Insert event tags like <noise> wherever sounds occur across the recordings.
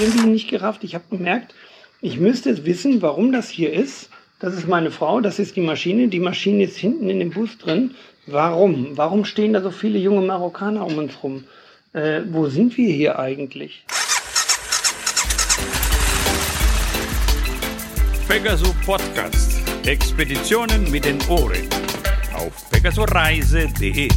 irgendwie nicht gerafft. Ich habe gemerkt, ich müsste wissen, warum das hier ist. Das ist meine Frau, das ist die Maschine. Die Maschine ist hinten in dem Bus drin. Warum? Warum stehen da so viele junge Marokkaner um uns rum? Äh, wo sind wir hier eigentlich? Pegaso Podcast. Expeditionen mit den Ohren. Auf pegasoreise.de.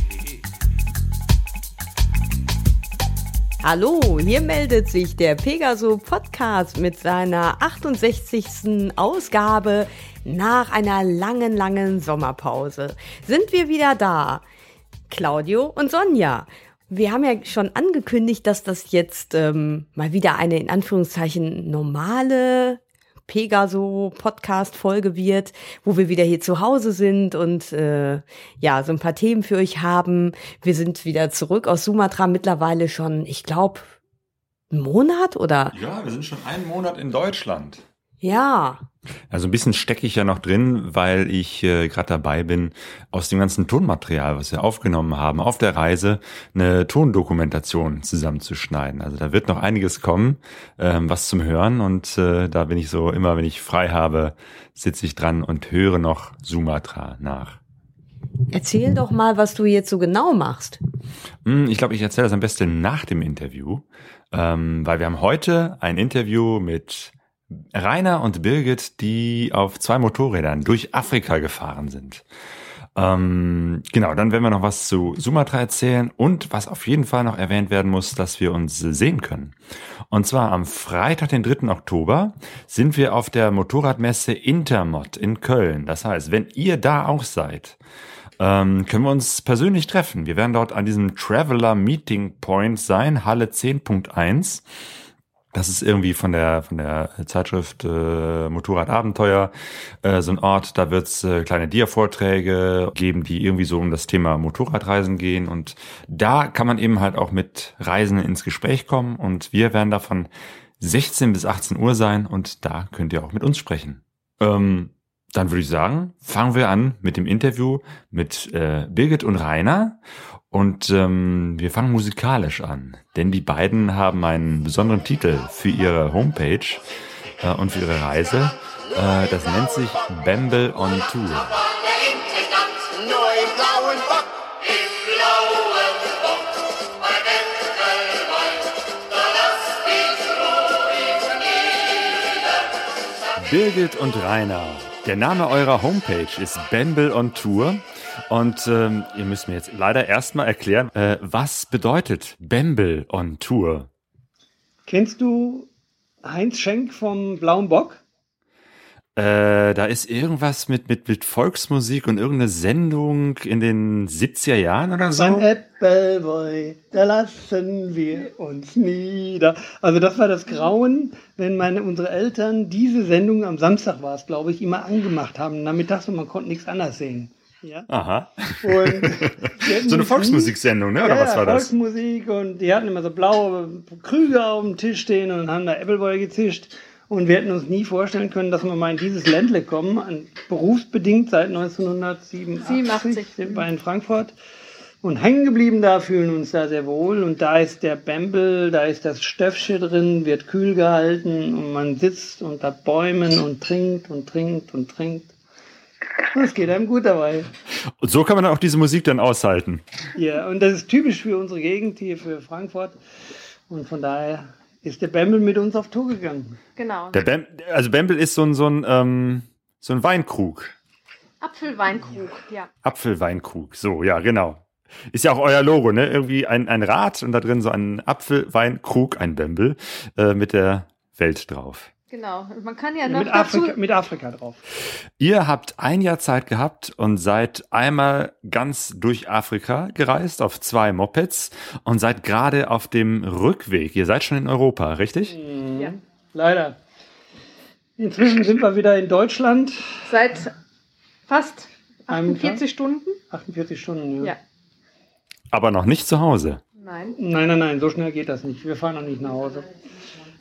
Hallo, hier meldet sich der Pegaso Podcast mit seiner 68. Ausgabe nach einer langen, langen Sommerpause. Sind wir wieder da? Claudio und Sonja. Wir haben ja schon angekündigt, dass das jetzt ähm, mal wieder eine in Anführungszeichen normale Pegaso-Podcast-Folge wird, wo wir wieder hier zu Hause sind und äh, ja, so ein paar Themen für euch haben. Wir sind wieder zurück aus Sumatra mittlerweile schon, ich glaube, einen Monat oder? Ja, wir sind schon einen Monat in Deutschland. Ja. Also ein bisschen stecke ich ja noch drin, weil ich äh, gerade dabei bin, aus dem ganzen Tonmaterial, was wir aufgenommen haben, auf der Reise eine Tondokumentation zusammenzuschneiden. Also da wird noch einiges kommen, ähm, was zum Hören. Und äh, da bin ich so immer, wenn ich frei habe, sitze ich dran und höre noch Sumatra nach. Erzähl doch mal, was du jetzt so genau machst. Hm, ich glaube, ich erzähle das am besten nach dem Interview, ähm, weil wir haben heute ein Interview mit Rainer und Birgit, die auf zwei Motorrädern durch Afrika gefahren sind. Ähm, genau, dann werden wir noch was zu Sumatra erzählen und was auf jeden Fall noch erwähnt werden muss, dass wir uns sehen können. Und zwar am Freitag, den 3. Oktober, sind wir auf der Motorradmesse Intermod in Köln. Das heißt, wenn ihr da auch seid, ähm, können wir uns persönlich treffen. Wir werden dort an diesem Traveler Meeting Point sein, Halle 10.1. Das ist irgendwie von der von der Zeitschrift äh, Motorradabenteuer äh, so ein Ort, da wird's äh, kleine Dia-Vorträge geben, die irgendwie so um das Thema Motorradreisen gehen. Und da kann man eben halt auch mit Reisenden ins Gespräch kommen. Und wir werden da von 16 bis 18 Uhr sein und da könnt ihr auch mit uns sprechen. Ähm, dann würde ich sagen, fangen wir an mit dem Interview mit äh, Birgit und Rainer. Und ähm, wir fangen musikalisch an, denn die beiden haben einen besonderen Titel für ihre Homepage äh, und für ihre Reise. Äh, das nennt sich Bamble on Tour. Birgit und Rainer. Der Name eurer Homepage ist Bamble on Tour. Und ähm, ihr müsst mir jetzt leider erstmal erklären, äh, was bedeutet Bamble on Tour? Kennst du Heinz Schenk vom Blauen Bock? Äh, da ist irgendwas mit, mit, mit Volksmusik und irgendeine Sendung in den 70er Jahren oder so. Beim Appleboy, da lassen wir uns nieder. Also das war das Grauen, wenn meine, unsere Eltern diese Sendung am Samstag war es, glaube ich, immer angemacht haben, nachmittags und man konnte nichts anderes sehen. Ja. Aha. <laughs> So eine Volksmusiksendung, ne? Oder ja, was war das? Volksmusik und die hatten immer so blaue Krüge auf dem Tisch stehen und haben da Appleboy gezischt. Und wir hätten uns nie vorstellen können, dass wir mal in dieses Ländle kommen. Berufsbedingt seit 1987 87. sind wir in Frankfurt und hängen geblieben da, fühlen uns da sehr wohl. Und da ist der Bämbel, da ist das Stöffchen drin, wird kühl gehalten und man sitzt unter Bäumen und trinkt und trinkt und trinkt. Es geht einem gut dabei. Und so kann man auch diese Musik dann aushalten. Ja, und das ist typisch für unsere Gegend hier, für Frankfurt. Und von daher ist der Bembel mit uns auf Tour gegangen. Genau. Der Bem also Bembel ist so ein, so ein, ähm, so ein Weinkrug. Apfelweinkrug, ja. Apfelweinkrug, so, ja, genau. Ist ja auch euer Logo, ne? Irgendwie ein, ein Rad und da drin so ein Apfelweinkrug, ein Bembel, äh, mit der Welt drauf. Genau. Man kann ja noch mit, Afrika, mit Afrika drauf. Ihr habt ein Jahr Zeit gehabt und seid einmal ganz durch Afrika gereist auf zwei Mopeds und seid gerade auf dem Rückweg. Ihr seid schon in Europa, richtig? Mhm. Ja. Leider. Inzwischen sind wir wieder in Deutschland. Seit fast 48 Stunden. 48 Stunden, ja. ja. Aber noch nicht zu Hause. Nein. Nein, nein, nein, so schnell geht das nicht. Wir fahren noch nicht nach Hause.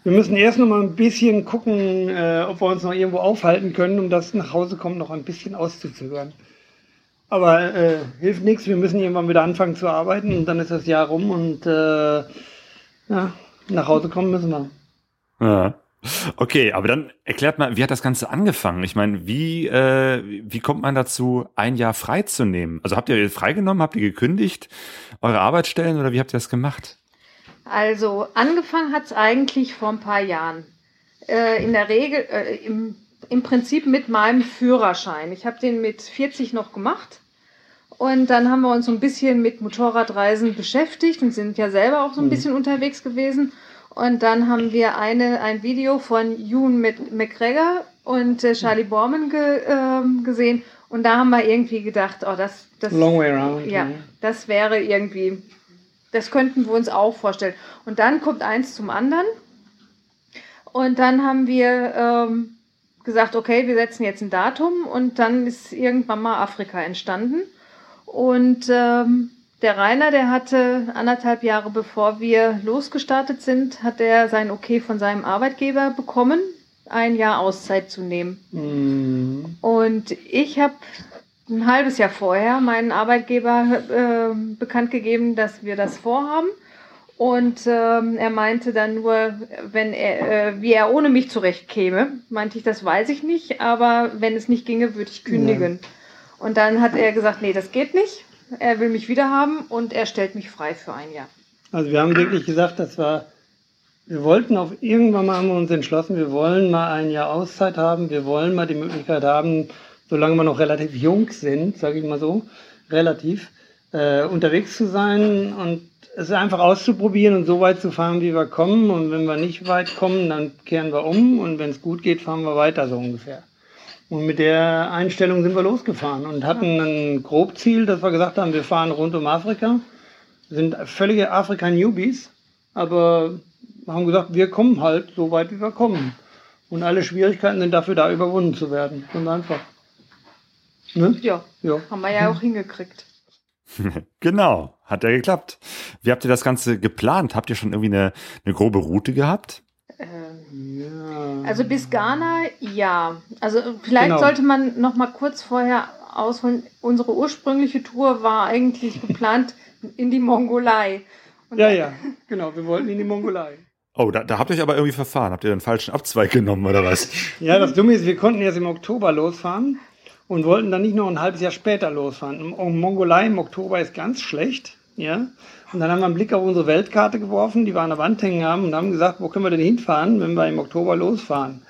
Wir müssen erst noch mal ein bisschen gucken, äh, ob wir uns noch irgendwo aufhalten können, um das nach Hause kommen noch ein bisschen auszuzögern. Aber äh, hilft nichts, wir müssen irgendwann wieder anfangen zu arbeiten und dann ist das Jahr rum und äh, ja, nach Hause kommen müssen wir. Ja. Okay, aber dann erklärt mal, wie hat das Ganze angefangen? Ich meine, wie, äh, wie kommt man dazu, ein Jahr frei zu nehmen? Also habt ihr freigenommen, habt ihr gekündigt, eure Arbeitsstellen oder wie habt ihr das gemacht? Also angefangen hat es eigentlich vor ein paar Jahren. Äh, in der Regel, äh, im, im Prinzip mit meinem Führerschein. Ich habe den mit 40 noch gemacht. Und dann haben wir uns so ein bisschen mit Motorradreisen beschäftigt und sind ja selber auch so ein Mhm. bisschen unterwegs gewesen. Und dann haben wir eine, ein Video von Mc- McGregor und äh, Charlie Borman ge, ähm, gesehen. Und da haben wir irgendwie gedacht, oh, das, das, Long way around. ja, das wäre irgendwie, das könnten wir uns auch vorstellen. Und dann kommt eins zum anderen. Und dann haben wir ähm, gesagt, okay, wir setzen jetzt ein Datum. Und dann ist irgendwann mal Afrika entstanden. Und ähm, der Rainer, der hatte anderthalb Jahre bevor wir losgestartet sind, hat er sein Okay von seinem Arbeitgeber bekommen, ein Jahr Auszeit zu nehmen. Mhm. Und ich habe ein halbes Jahr vorher meinen Arbeitgeber äh, bekannt gegeben, dass wir das vorhaben. Und ähm, er meinte dann nur, wenn er, äh, wie er ohne mich zurechtkäme. Meinte ich, das weiß ich nicht, aber wenn es nicht ginge, würde ich kündigen. Und dann hat er gesagt, nee, das geht nicht. Er will mich wieder haben und er stellt mich frei für ein Jahr. Also wir haben wirklich gesagt, das war, wir wollten auf irgendwann mal haben wir uns entschlossen, wir wollen mal ein Jahr Auszeit haben, wir wollen mal die Möglichkeit haben, solange wir noch relativ jung sind, sage ich mal so, relativ, äh, unterwegs zu sein und es einfach auszuprobieren und so weit zu fahren, wie wir kommen. Und wenn wir nicht weit kommen, dann kehren wir um und wenn es gut geht, fahren wir weiter so ungefähr. Und mit der Einstellung sind wir losgefahren und hatten ein Grobziel, dass wir gesagt haben, wir fahren rund um Afrika sind völlige Afrika-Newbies, aber haben gesagt, wir kommen halt so weit, wie wir kommen. Und alle Schwierigkeiten sind dafür da, überwunden zu werden. Und einfach. Ne? Ja, Ja. haben wir ja auch hingekriegt. <laughs> Genau, hat ja geklappt. Wie habt ihr das Ganze geplant? Habt ihr schon irgendwie eine, eine grobe Route gehabt? Ähm, ja. Also bis Ghana, ja. Also vielleicht Genau. sollte man noch mal kurz vorher ausholen. Unsere ursprüngliche Tour war eigentlich geplant in die Mongolei. Und ja, ja, genau. Wir wollten in die Mongolei. Oh, da, da habt ihr euch aber irgendwie verfahren. Habt ihr den falschen Abzweig genommen oder was? Ja, das Dumme ist, wir konnten erst im Oktober losfahren und wollten dann nicht noch ein halbes Jahr später losfahren. Und Mongolei im Oktober ist ganz schlecht. Ja. Und dann haben wir einen Blick auf unsere Weltkarte geworfen, die wir an der Wand hängen haben und haben gesagt, wo können wir denn hinfahren, wenn wir im Oktober losfahren?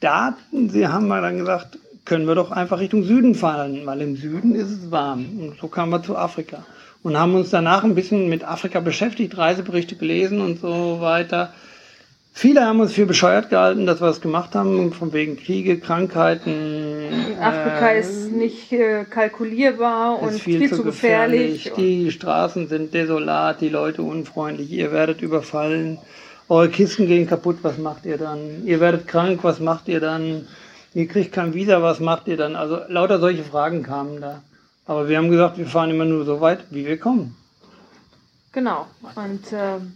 Da haben wir dann gesagt, können wir doch einfach Richtung Süden fahren, weil im Süden ist es warm. Und so kamen wir zu Afrika. Und haben uns danach ein bisschen mit Afrika beschäftigt, Reiseberichte gelesen und so weiter. Viele haben uns für bescheuert gehalten, dass wir das gemacht haben, von wegen Kriege, Krankheiten. Afrika äh, ist nicht äh, kalkulierbar und ist viel, zu gefährlich. und- Die Straßen sind desolat, die Leute unfreundlich, ihr werdet überfallen, eure Kisten gehen kaputt, was macht ihr dann? Ihr werdet krank, was macht ihr dann? Ihr kriegt kein Visa, was macht ihr dann? Also lauter solche Fragen kamen da. Aber wir haben gesagt, wir fahren immer nur so weit, wie wir kommen. Genau. Und, ähm,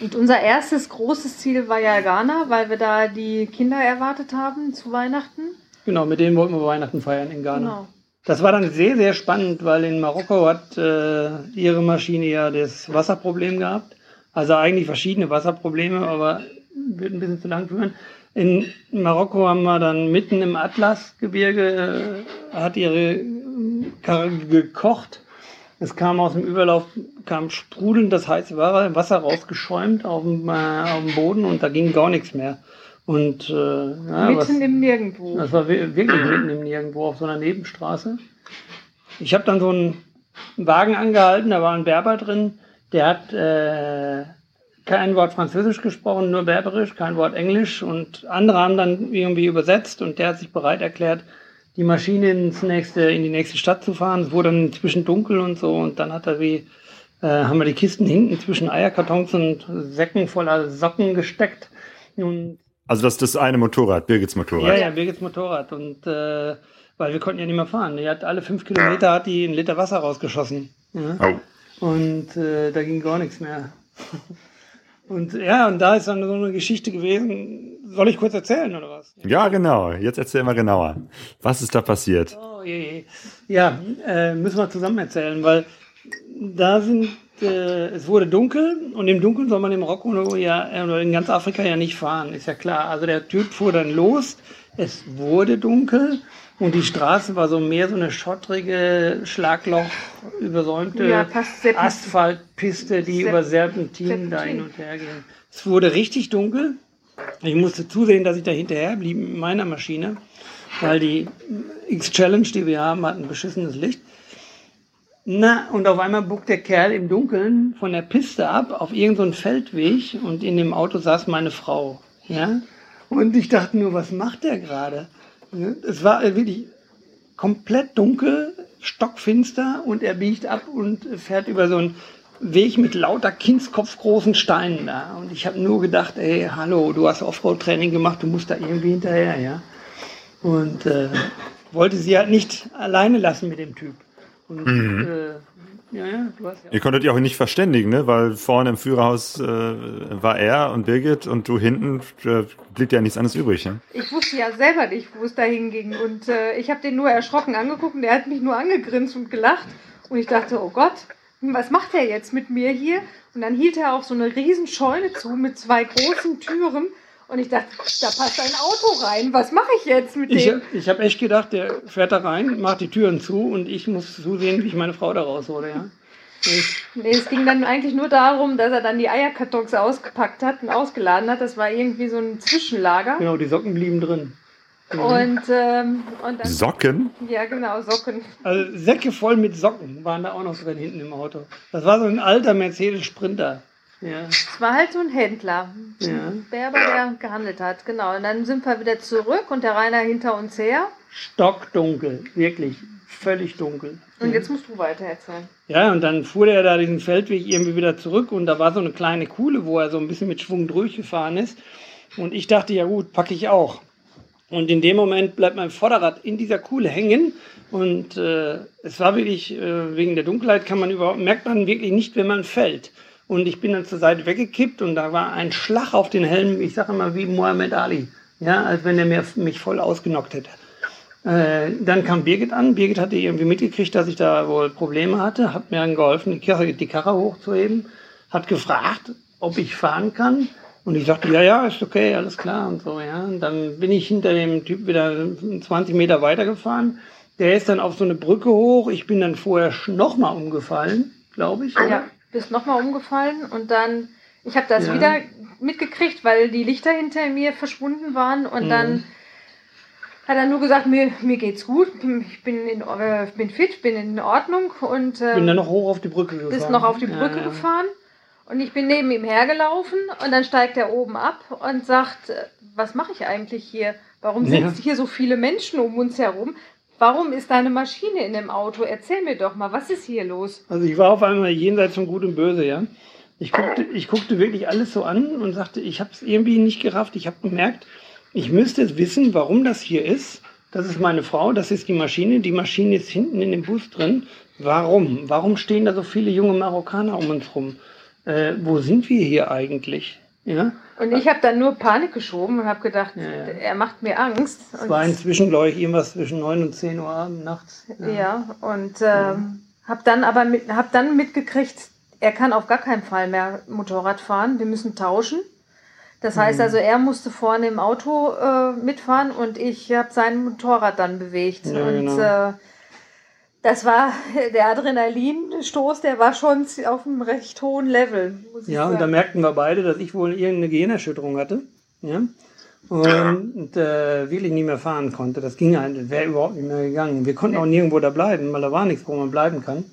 und unser erstes großes Ziel war ja Ghana, weil wir da die Kinder erwartet haben zu Weihnachten. Genau, mit denen wollten wir Weihnachten feiern in Ghana. Genau. Das war dann sehr, sehr spannend, weil in Marokko hat äh, ihre Maschine ja das Wasserproblem gehabt. Also eigentlich verschiedene Wasserprobleme, aber wird ein bisschen zu lang führen. In Marokko haben wir dann mitten im Atlasgebirge, äh, hat ihre äh, Karre gekocht. Es kam aus dem Überlauf, kam sprudelnd das heiße Wa- Wasser rausgeschäumt auf dem, äh, auf dem Boden und da ging gar nichts mehr. Und äh, ja, was, Mitten im Nirgendwo. das war wi- wirklich mitten im Nirgendwo auf so einer Nebenstraße. Ich habe dann so einen Wagen angehalten, da war ein Berber drin, der hat äh, kein Wort Französisch gesprochen, nur Berberisch, kein Wort Englisch und andere haben dann irgendwie übersetzt und der hat sich bereit erklärt, die Maschine ins nächste, in die nächste Stadt zu fahren. Es wurde dann inzwischen dunkel und so und dann hat er wie, äh, haben wir die Kisten hinten zwischen Eierkartons und Säcken voller Socken gesteckt und Also das das eine Motorrad, Birgits Motorrad. ja, ja, Birgits Motorrad. Und äh, weil wir konnten ja nicht mehr fahren. Die hat alle fünf Kilometer hat die einen Liter Wasser rausgeschossen. Ja? Oh. Und äh, da ging gar nichts mehr. <laughs> Und ja, und da ist dann so eine Geschichte gewesen. Soll ich kurz erzählen oder was? Ja, genau. Jetzt erzähl mal genauer. Was ist da passiert? Oh je, je. Ja, äh, müssen wir zusammen erzählen, weil da sind äh, es wurde dunkel und im Dunkeln soll man im Marokko ja, äh, oder in ganz Afrika ja nicht fahren, ist ja klar. Also der Typ fuhr dann los, es wurde dunkel und die Straße war so mehr so eine schottrige, Schlagloch übersäumte Ja, Asphaltpiste, die Serp- über Serpentinen da hin und her ging. Es wurde richtig dunkel. Ich musste zusehen, dass ich da hinterher blieb mit meiner Maschine, weil die X-Challenge, die wir haben, hat ein beschissenes Licht. Na, und auf einmal buckt der Kerl im Dunkeln von der Piste ab auf irgendeinen Feldweg und in dem Auto saß meine Frau. Ja? Und ich dachte nur, was macht der gerade? Es war wirklich komplett dunkel, stockfinster und er biegt ab und fährt über so einen Weg mit lauter kindskopfgroßen Steinen da. Und ich habe nur gedacht, ey, hallo, du hast Offroad-Training gemacht, du musst da irgendwie hinterher, ja. Und äh, wollte sie halt nicht alleine lassen mit dem Typ. Und äh, ja, ja, du hast ja Ihr konntet ihr auch nicht verständigen, ne? Weil vorne im Führerhaus äh, war er und Birgit und du hinten äh, blieb ja nichts anderes übrig. Ne? Ich wusste ja selber nicht, wo es da hinging. Und äh, ich habe den nur erschrocken angeguckt und der hat mich nur angegrinst und gelacht. Und ich dachte, oh Gott, was macht er jetzt mit mir hier? Und dann hielt er auf so eine riesen Scheune zu mit zwei großen Türen. Und ich dachte, da passt ein Auto rein. Was mache ich jetzt mit Ich, dem? ich habe echt gedacht, der fährt da rein, macht die Türen zu und ich muss zusehen, wie ich meine Frau da raushole. Ja? Ich, Nee, es ging dann eigentlich nur darum, dass er dann die Eierkartons ausgepackt hat und ausgeladen hat. Das war irgendwie so ein Zwischenlager. genau, die Socken blieben drin. Und, ähm, und dann, Socken? ja genau, Socken. Also Säcke voll mit Socken waren da auch noch drin hinten im Auto. Das war so ein alter Mercedes Sprinter. Ja, Es war halt so ein Händler, ja. ein Berber, der gehandelt hat. Genau. Und dann sind wir wieder zurück und der Rainer hinter uns her. Stockdunkel, wirklich völlig dunkel. Und jetzt musst du weiter erzählen. Ja, und dann fuhr der da diesen Feldweg irgendwie wieder zurück und da war so eine kleine Kuhle, wo er so ein bisschen mit Schwung durchgefahren ist. Und ich dachte, ja gut, packe ich auch. Und in dem Moment bleibt mein Vorderrad in dieser Kuhle hängen. Und äh, es war wirklich, äh, wegen der Dunkelheit kann man überhaupt, merkt man wirklich nicht, wenn man fällt. Und ich bin dann zur Seite weggekippt und da war ein Schlag auf den Helm, ich sage immer wie Muhammad Ali. Ja, als wenn er mich voll ausgenockt hätte. Äh, dann kam Birgit an. Birgit hatte irgendwie mitgekriegt, dass ich da wohl Probleme hatte, hat mir dann geholfen, die Karre, die Karre hochzuheben, hat gefragt, ob ich fahren kann. Und ich sagte, ja, ja, ist okay, alles klar und so, ja. Und dann bin ich hinter dem Typ wieder 20 Meter weitergefahren. Der ist dann auf so eine Brücke hoch. Ich bin dann vorher nochmal umgefallen, glaube ich. Ja, bist nochmal umgefallen und dann, ich habe das Ja. wieder mitgekriegt, weil die Lichter hinter mir verschwunden waren und Mhm. dann hat er nur gesagt, mir, mir geht's gut, ich bin, in, äh, bin fit, bin in Ordnung und ähm, Bin dann noch hoch auf die Brücke gefahren. bist noch auf die Ja, Brücke ja. gefahren und ich bin neben ihm hergelaufen und dann steigt er oben ab und sagt, äh, was mache ich eigentlich hier? Warum sind Ja. hier so viele Menschen um uns herum? Warum ist da eine Maschine in dem Auto? Erzähl mir doch mal, was ist hier los? Also ich war auf einmal jenseits von Gut und Böse, ja. Ich guckte, ich guckte wirklich alles so an und sagte, ich habe es irgendwie nicht gerafft. Ich habe gemerkt, ich müsste wissen, warum das hier ist. Das ist meine Frau, das ist die Maschine. Die Maschine ist hinten in dem Bus drin. Warum? Warum stehen da so viele junge Marokkaner um uns rum? Äh, wo sind wir hier eigentlich? Ja, Und ich habe dann nur Panik geschoben und habe gedacht, Ja, ja. er macht mir Angst. es war inzwischen, glaube ich, irgendwas zwischen 9 und 10 Uhr abends, nachts. ja, und ähm, habe dann aber mit, hab dann mitgekriegt, er kann auf gar keinen Fall mehr Motorrad fahren. Wir müssen tauschen. Das Mhm. heißt also, er musste vorne im Auto äh, mitfahren und ich habe sein Motorrad dann bewegt. Ja, und genau. äh, das war der Adrenalinstoß, der war schon auf einem recht hohen Level. Muss ich Ja, und sagen. da merkten wir beide, dass ich wohl irgendeine Gehirnerschütterung hatte. Ja. Und äh, wirklich nicht mehr fahren konnte. Das ging halt, wäre überhaupt nicht mehr gegangen. Wir konnten auch nirgendwo da bleiben, weil da war nichts, wo man bleiben kann.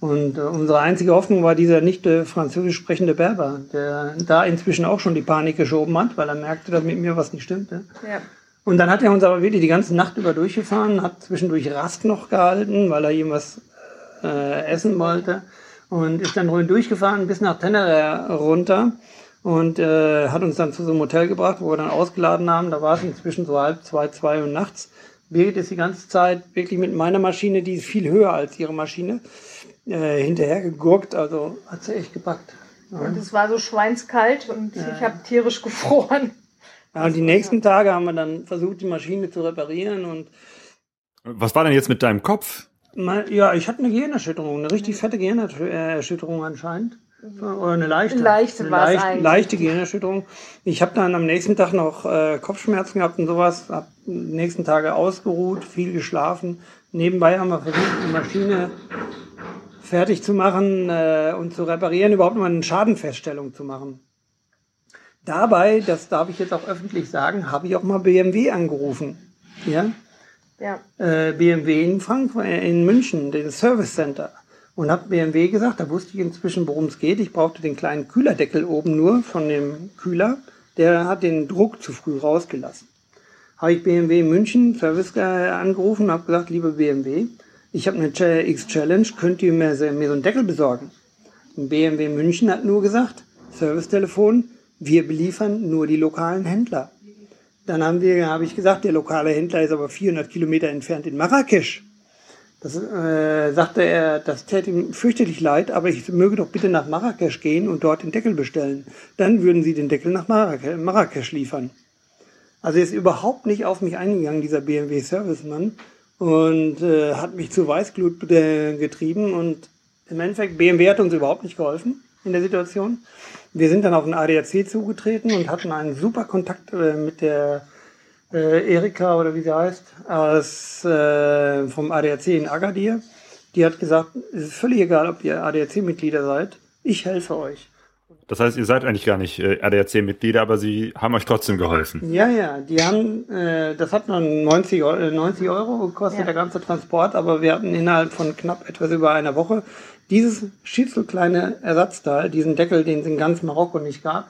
Und äh, unsere einzige Hoffnung war dieser nicht äh, französisch sprechende Berber, der da inzwischen auch schon die Panik geschoben hat, weil er merkte, dass mit mir was nicht stimmte. ja. Und dann hat er uns aber wirklich die ganze Nacht über durchgefahren, hat zwischendurch Rast noch gehalten, weil er irgendwas äh, essen wollte und ist dann ruhig durchgefahren bis nach Tenerife runter und äh, hat uns dann zu so einem Hotel gebracht, wo wir dann ausgeladen haben. Da war es inzwischen so halb zwei, zwei Uhr nachts. Birgit ist die ganze Zeit wirklich mit meiner Maschine, die ist viel höher als ihre Maschine, äh, hinterher gegurkt. Also hat sie echt gepackt. Und es war so schweinskalt und ich habe tierisch <laughs> gefroren. Ja, und die nächsten Tage haben wir dann versucht, die Maschine zu reparieren und Was war denn jetzt mit deinem Kopf? Mal- Ja, ich hatte eine Gehirnerschütterung, eine richtig fette Gehirnerschütterung anscheinend. Oder eine leichte. Eine leichte eine war's leicht, eigentlich. leichte Gehirnerschütterung. Ich habe dann am nächsten Tag noch äh, Kopfschmerzen gehabt und sowas. Hab die nächsten Tage ausgeruht, viel geschlafen. Nebenbei haben wir versucht, die Maschine fertig zu machen äh, und zu reparieren, überhaupt mal eine Schadenfeststellung zu machen. Dabei, das darf ich jetzt auch öffentlich sagen, habe ich auch mal BMW angerufen. Ja? Ja. äh, BMW in Frankfurt, äh, in München, den Service Center. Und habe BMW gesagt, da wusste ich inzwischen, worum es geht. Ich brauchte den kleinen Kühlerdeckel oben nur von dem Kühler. Der hat den Druck zu früh rausgelassen. Habe ich BMW in München Service äh, angerufen und habe gesagt, liebe BMW, ich habe eine X-Challenge, könnt ihr mir, mir so einen Deckel besorgen? Und BMW München hat nur gesagt, Servicetelefon, wir beliefern nur die lokalen Händler. Dann haben wir, habe ich gesagt, der lokale Händler ist aber 400 Kilometer entfernt in Marrakesch. Das äh, sagte er, das täte ihm fürchterlich leid, aber ich möge doch bitte nach Marrakesch gehen und dort den Deckel bestellen. Dann würden sie den Deckel nach Marrakesch, Marrakesch liefern. Also er ist überhaupt nicht auf mich eingegangen, dieser BMW-Servicemann, und äh, hat mich zu Weißglut getrieben. Und im Endeffekt, BMW hat uns überhaupt nicht geholfen in der Situation. Wir sind dann auf den ADAC zugetreten und hatten einen super Kontakt äh, mit der äh, Erika oder wie sie heißt, aus, äh, vom ADAC in Agadir. Die hat gesagt, es ist völlig egal, ob ihr ADAC-Mitglieder seid, ich helfe euch. Das heißt, ihr seid eigentlich gar nicht äh, ADAC-Mitglieder, aber sie haben euch trotzdem geholfen. Ja, ja, die haben, äh, das hat dann 90, Eu- äh, 90 Euro gekostet, Ja. der ganze Transport, aber wir hatten innerhalb von knapp etwas über einer Woche dieses schießelkleine Ersatzteil, diesen Deckel, den es in ganz Marokko nicht gab,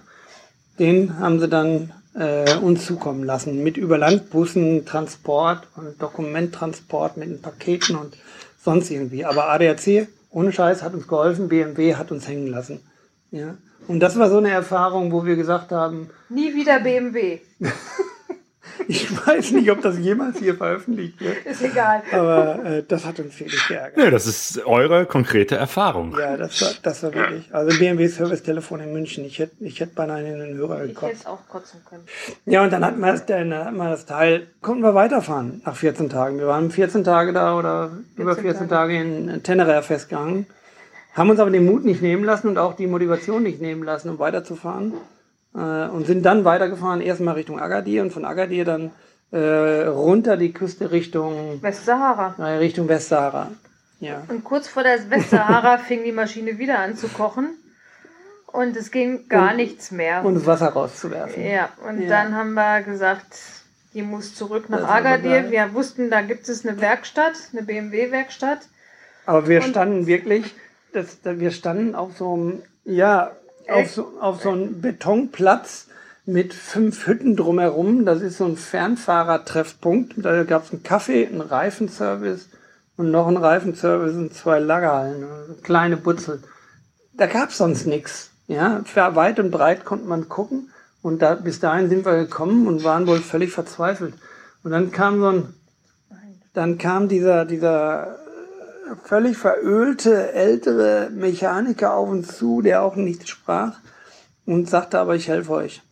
den haben sie dann äh, uns zukommen lassen. Mit Überlandbussen, Transport und Dokumenttransport mit den Paketen und sonst irgendwie. Aber ADAC, ohne Scheiß, hat uns geholfen, BMW hat uns hängen lassen. Ja. Und das war so eine Erfahrung, wo wir gesagt haben, Nie wieder BMW. <laughs> ich weiß nicht, ob das jemals hier veröffentlicht wird, Ist egal. aber äh, das hat uns wirklich geärgert. Nee, das ist eure konkrete Erfahrung. Ja, das war, das war wirklich. Also BMW Service Telefon in München. Ich hätte, ich hätte beinahe in den Hörer Ich hätte gekotzt. es auch kotzen können. Ja, und dann hatten wir das, dann hatten wir das Teil, konnten wir weiterfahren nach 14 Tagen. Wir waren 14 Tage da oder über 14 Tage in Teneriffa festgehangen. Haben uns aber den Mut nicht nehmen lassen und auch die Motivation nicht nehmen lassen, um weiterzufahren. Äh, und sind dann weitergefahren, erstmal Richtung Agadir und von Agadir dann äh, runter die Küste Richtung, Westsahara. äh, Richtung Westsahara. Ja. Und kurz vor der Westsahara <laughs> fing die Maschine wieder an zu kochen. Und es ging gar Und- nichts mehr. Und das Wasser rauszuwerfen. ja, und Ja. dann haben wir gesagt, die muss zurück nach Das Agadir. Wir wussten, da gibt es eine Werkstatt, eine BMW-Werkstatt. Aber wir Und- standen wirklich, das, da- wir standen auf so einem, ja, auf so, auf so einem Betonplatz mit fünf Hütten drumherum. Das ist so ein Fernfahrertreffpunkt. Da gab es einen Kaffee, einen Reifenservice und noch einen Reifenservice und zwei Lagerhallen, also kleine Butzel. Da gab es sonst nichts. Ja, weit und breit konnte man gucken. Und da, bis dahin sind wir gekommen und waren wohl völlig verzweifelt. Und dann kam so ein, dann kam dieser, dieser völlig verölte ältere Mechaniker auf uns zu, der auch nicht sprach und sagte aber, ich helfe euch.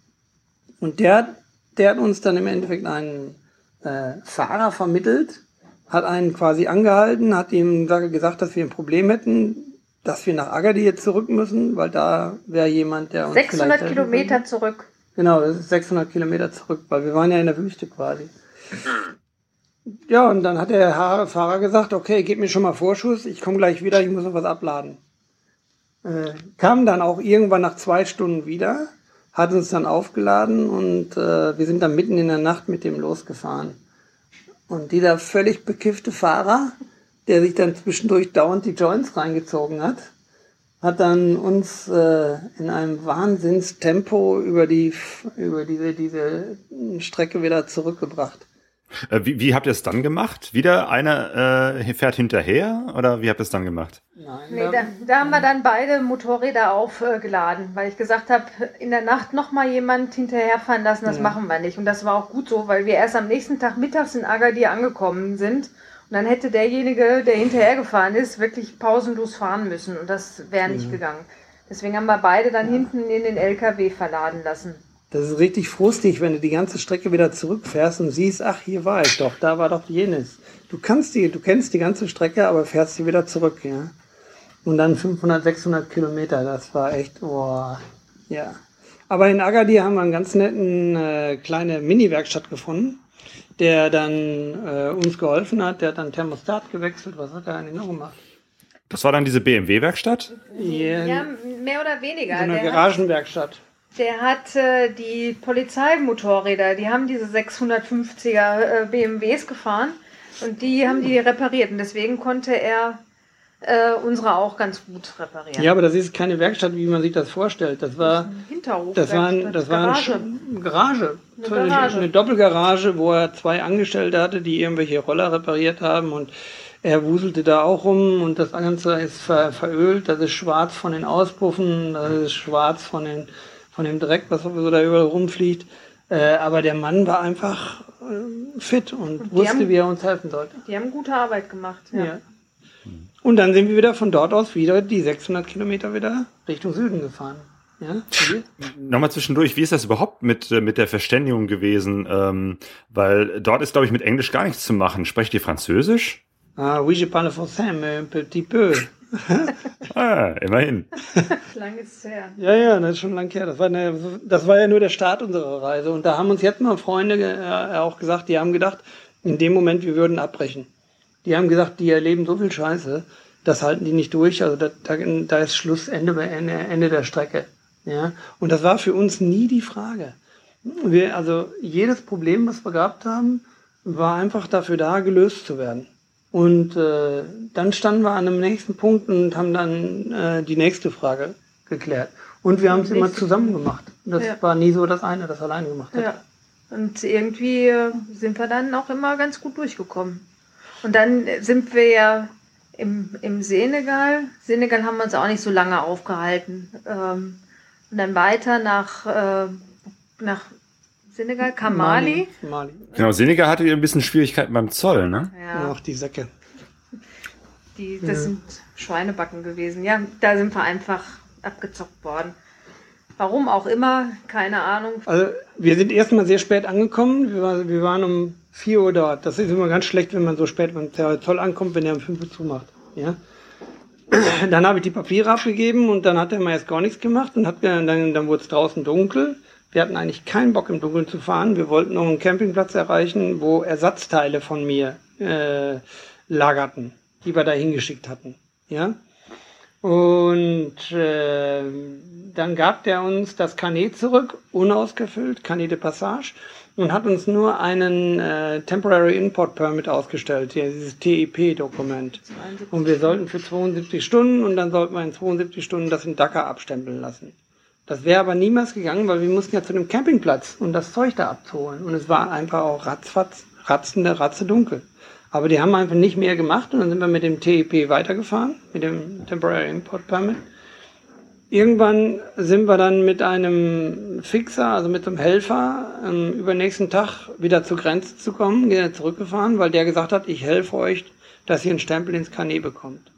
Und der, der hat uns dann im Endeffekt einen äh, Fahrer vermittelt, hat einen quasi angehalten, hat ihm sage, gesagt, dass wir ein Problem hätten, dass wir nach Agadir zurück müssen, weil da wäre jemand, der uns 600 vielleicht helfen Kilometer zurück. Genau, das ist 600 Kilometer zurück, weil wir waren ja in der Wüste quasi. Ja, und dann hat der Fahrer gesagt, okay, gib mir schon mal Vorschuss, ich komme gleich wieder, ich muss noch was abladen. Äh, kam dann auch irgendwann nach zwei Stunden wieder, hat uns dann aufgeladen und äh, wir sind dann mitten in der Nacht mit dem losgefahren. Und dieser völlig bekiffte Fahrer, der sich dann zwischendurch dauernd die Joints reingezogen hat, hat dann uns äh, in einem Wahnsinnstempo über die über diese diese Strecke wieder zurückgebracht. Äh, wie, wie habt ihr es dann gemacht? Wieder einer äh, fährt hinterher oder wie habt ihr es dann gemacht? Nein, Nee, da, da haben wir dann beide Motorräder aufgeladen, weil ich gesagt habe, in der Nacht nochmal jemand hinterherfahren lassen, das Ja. machen wir nicht. Und das war auch gut so, weil wir erst am nächsten Tag mittags in Agadir angekommen sind. Und dann hätte derjenige, der hinterhergefahren ist, wirklich pausenlos fahren müssen. Und das wäre nicht gegangen. Deswegen haben wir beide dann hinten in den LKW verladen lassen. Das ist richtig frustig, wenn du die ganze Strecke wieder zurückfährst und siehst, ach, hier war ich doch, da war doch jenes. Du kannst die, du kennst die ganze Strecke, aber fährst sie wieder zurück, ja. Und dann 500, 600 Kilometer, das war echt, oh, ja. Aber in Agadir haben wir einen ganz netten äh, kleine Mini-Werkstatt gefunden, der dann äh, uns geholfen hat. Der hat dann Thermostat gewechselt. Was hat er eigentlich noch gemacht? Das war dann diese BMW-Werkstatt? Yeah, Ja, mehr oder weniger. so eine Garagenwerkstatt. Der hat äh, die Polizeimotorräder, die haben diese 650er äh, BMWs gefahren und die haben die repariert. Und deswegen konnte er äh, unsere auch ganz gut reparieren. Ja, aber das ist keine Werkstatt, wie man sich das vorstellt. Das war, Hinterhof. das war, ein, das war Garage. eine Garage. Eine Garage. Eine Doppelgarage, wo er zwei Angestellte hatte, die irgendwelche Roller repariert haben und er wuselte da auch rum und das Ganze ist ver, verölt. Das ist schwarz von den Auspuffen, das ist schwarz von, den, von dem Dreck, was sowieso da überall rumfliegt. Äh, aber der Mann war einfach äh, fit und, die wusste, haben- wie er uns helfen sollte. Die haben gute Arbeit gemacht. Ja. Ja. Und dann sind wir wieder von dort aus wieder die 600 Kilometer wieder Richtung Süden gefahren. Ja, Nochmal zwischendurch, wie ist das überhaupt mit, äh, mit der Verständigung gewesen? Ähm, weil dort ist, glaube ich, mit Englisch gar nichts zu machen. Sprecht ihr Französisch? Ah, oui, je parle français, mais un petit peu. <laughs> Ah, immerhin. <laughs> Lang ist es her. Ja, ja, das ist schon lang her. Das war, eine, das war ja nur der Start unserer Reise. Und da haben uns jetzt mal Freunde äh, auch gesagt, die haben gedacht, in dem Moment, wir würden abbrechen. Die haben gesagt, die erleben so viel Scheiße, das halten die nicht durch. Also da, da, da ist Schluss, Ende, Ende, Ende der Strecke. Ja? Und das war für uns nie die Frage. Wir, also jedes Problem, was wir gehabt haben, war einfach dafür da, gelöst zu werden. Und äh, dann standen wir an einem nächsten Punkt und haben dann äh, die nächste Frage geklärt. Und wir haben es immer zusammen gemacht. Das Ja. war nie so, dass einer das alleine gemacht hat. Ja. Und irgendwie äh, sind wir dann auch immer ganz gut durchgekommen. Und dann sind wir ja im, im Senegal. Senegal haben wir uns auch nicht so lange aufgehalten. Ähm, und dann weiter nach, äh, nach Senegal, Kamali. Mali. Genau, Senegal hatte ein bisschen Schwierigkeiten beim Zoll, ne? Ja, Ach, die Säcke. die, das sind Schweinebacken gewesen. Ja, da sind wir einfach abgezockt worden. Warum auch immer, keine Ahnung. Also wir sind erstmal sehr spät angekommen. Wir, war, wir waren um 4 Uhr dort. Das ist immer ganz schlecht, wenn man so spät beim Zoll ankommt, wenn er um 5 Uhr zumacht. Ja? Dann habe ich die Papiere abgegeben und dann hat er mal erst gar nichts gemacht und hat mir, dann, dann wurde es draußen dunkel. Wir hatten eigentlich keinen Bock im Dunkeln zu fahren. Wir wollten noch einen Campingplatz erreichen, wo Ersatzteile von mir äh, lagerten, die wir da hingeschickt hatten. Ja? Und äh, dann gab der uns das Carnet zurück, unausgefüllt, Carnet de Passage, und hat uns nur einen äh, Temporary Import Permit ausgestellt, hier, dieses TEP-Dokument. Und wir sollten für 72 Stunden und dann sollten wir in 72 Stunden das in Dakar abstempeln lassen. Das wäre aber niemals gegangen, weil wir mussten ja zu dem Campingplatz und das Zeug da abzuholen. Und es war einfach auch ratzfatz, ratzende, ratze dunkel. Aber die haben einfach nicht mehr gemacht und dann sind wir mit dem TEP weitergefahren, mit dem Temporary Import Permit. Irgendwann sind wir dann mit einem Fixer, also mit einem Helfer, ähm, über nächsten Tag wieder zur Grenze zu kommen, wieder zurückgefahren, weil der gesagt hat, ich helfe euch, dass ihr einen Stempel ins Carnet bekommt.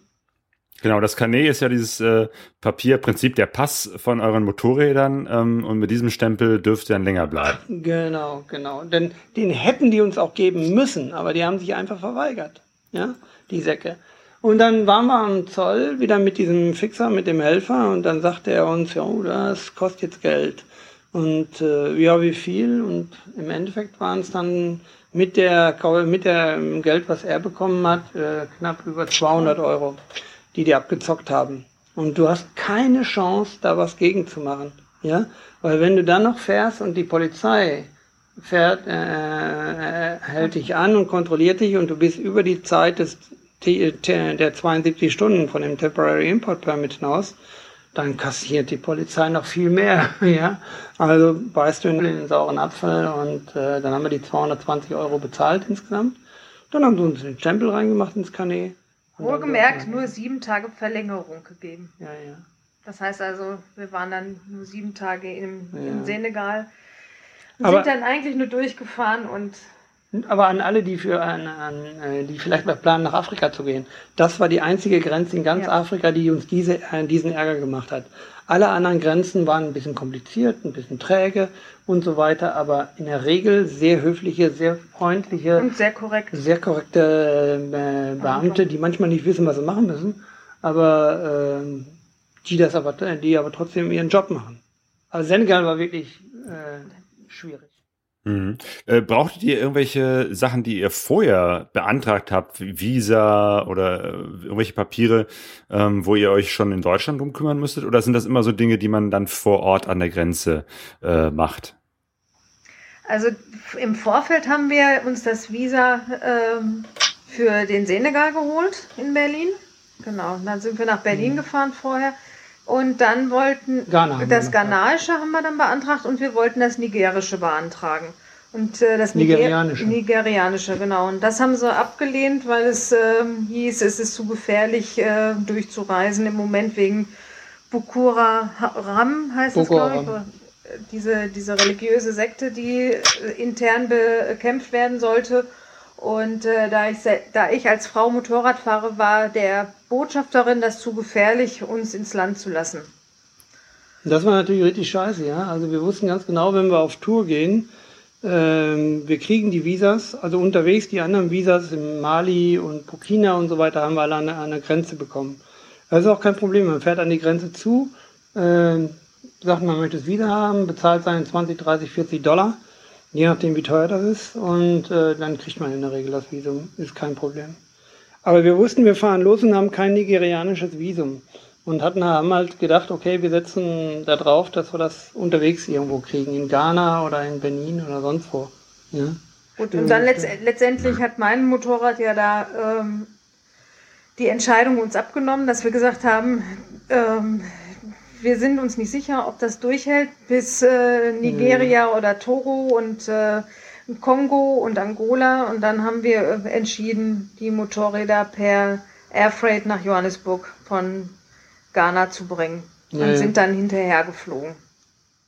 Genau, das Carnet ist ja dieses äh, Papierprinzip, der Pass von euren Motorrädern ähm, und mit diesem Stempel dürft ihr dann länger bleiben. Genau, genau. Denn den hätten die uns auch geben müssen, aber die haben sich einfach verweigert. Ja, die Säcke. Und dann waren wir am Zoll wieder mit diesem Fixer, mit dem Helfer und dann sagte er uns, ja, oh, das kostet jetzt Geld. Und äh, ja, wie viel? Und im Endeffekt waren es dann mit der mit dem Geld, was er bekommen hat, äh, knapp über 200 Euro, die die abgezockt haben. Und du hast keine Chance, da was gegen zu machen. Ja, weil wenn du dann noch fährst und die Polizei fährt, äh, hält dich an und kontrolliert dich und du bist über die Zeit des, T- der 72 Stunden von dem Temporary Import Permit hinaus, dann kassiert die Polizei noch viel mehr. <laughs> Ja? Also beißt du in den sauren Apfel und äh, dann haben wir die 220 Euro bezahlt insgesamt. Dann haben sie uns den Stempel reingemacht ins Carnet. Wohlgemerkt nur sieben Tage Verlängerung gegeben. Ja, ja. Das heißt also, wir waren dann nur sieben Tage im, Ja. im Senegal und Aber- sind dann eigentlich nur durchgefahren und Aber an alle, die für an, an, äh, die vielleicht mal planen, nach Afrika zu gehen. Das war die einzige Grenze in ganz Ja. Afrika, die uns diese, äh, diesen Ärger gemacht hat. Alle anderen Grenzen waren ein bisschen kompliziert, ein bisschen träge und so weiter, aber in der Regel sehr höfliche, sehr freundliche, Und sehr korrekt. sehr korrekte äh, Beamte, die manchmal nicht wissen, was sie machen müssen, aber ähm, die das aber, die aber trotzdem ihren Job machen. Also Senegal war wirklich äh, schwierig. Mhm. Äh, brauchtet ihr irgendwelche Sachen, die ihr vorher beantragt habt, wie Visa oder äh, irgendwelche Papiere, ähm, wo ihr euch schon in Deutschland drum kümmern müsstet? Oder sind das immer so Dinge, die man dann vor Ort an der Grenze äh, macht? Also im Vorfeld haben wir uns das Visa ähm, für den Senegal geholt in Berlin. Genau, und dann sind wir nach Berlin gefahren vorher. Und dann wollten Ghana das Ghanaische haben wir dann beantragt und wir wollten das Nigerische beantragen. Und äh, das Niger- Nigerianische. Nigerianische, genau. Und das haben sie abgelehnt, weil es ähm, hieß, es ist zu gefährlich äh, durchzureisen im Moment wegen Bukura Haram heißt es, glaube ich. Diese, diese religiöse Sekte, die äh, intern bekämpft werden sollte. Und äh, da, ich, da ich als Frau Motorrad fahre, war der Botschafterin das zu gefährlich, uns ins Land zu lassen. Das war natürlich richtig scheiße, ja. Also wir wussten ganz genau, wenn wir auf Tour gehen, ähm, wir kriegen die Visas, also unterwegs die anderen Visas in Mali und Burkina und so weiter haben wir alle an, der- an der Grenze bekommen. Das ist auch kein Problem. Man fährt an die Grenze zu, ähm, sagt, man möchte das Visa haben, bezahlt seine 20, 30, 40 Dollar, je nachdem wie teuer das ist und äh, dann kriegt man in der Regel das Visum. Ist kein Problem. Aber wir wussten, wir fahren los und haben kein nigerianisches Visum. Und hatten, haben halt gedacht, okay, wir setzen da drauf, dass wir das unterwegs irgendwo kriegen, in Ghana oder in Benin oder sonst wo. Ja. Gut, und dann letzt, letztendlich hat mein Motorrad ja da ähm, die Entscheidung uns abgenommen, dass wir gesagt haben, ähm, wir sind uns nicht sicher, ob das durchhält bis äh, Nigeria oder Togo und äh, Kongo und Angola. Und dann haben wir äh, entschieden, die Motorräder per Airfreight nach Johannesburg von Ghana zu bringen. Und Ja, ja. sind dann hinterher geflogen.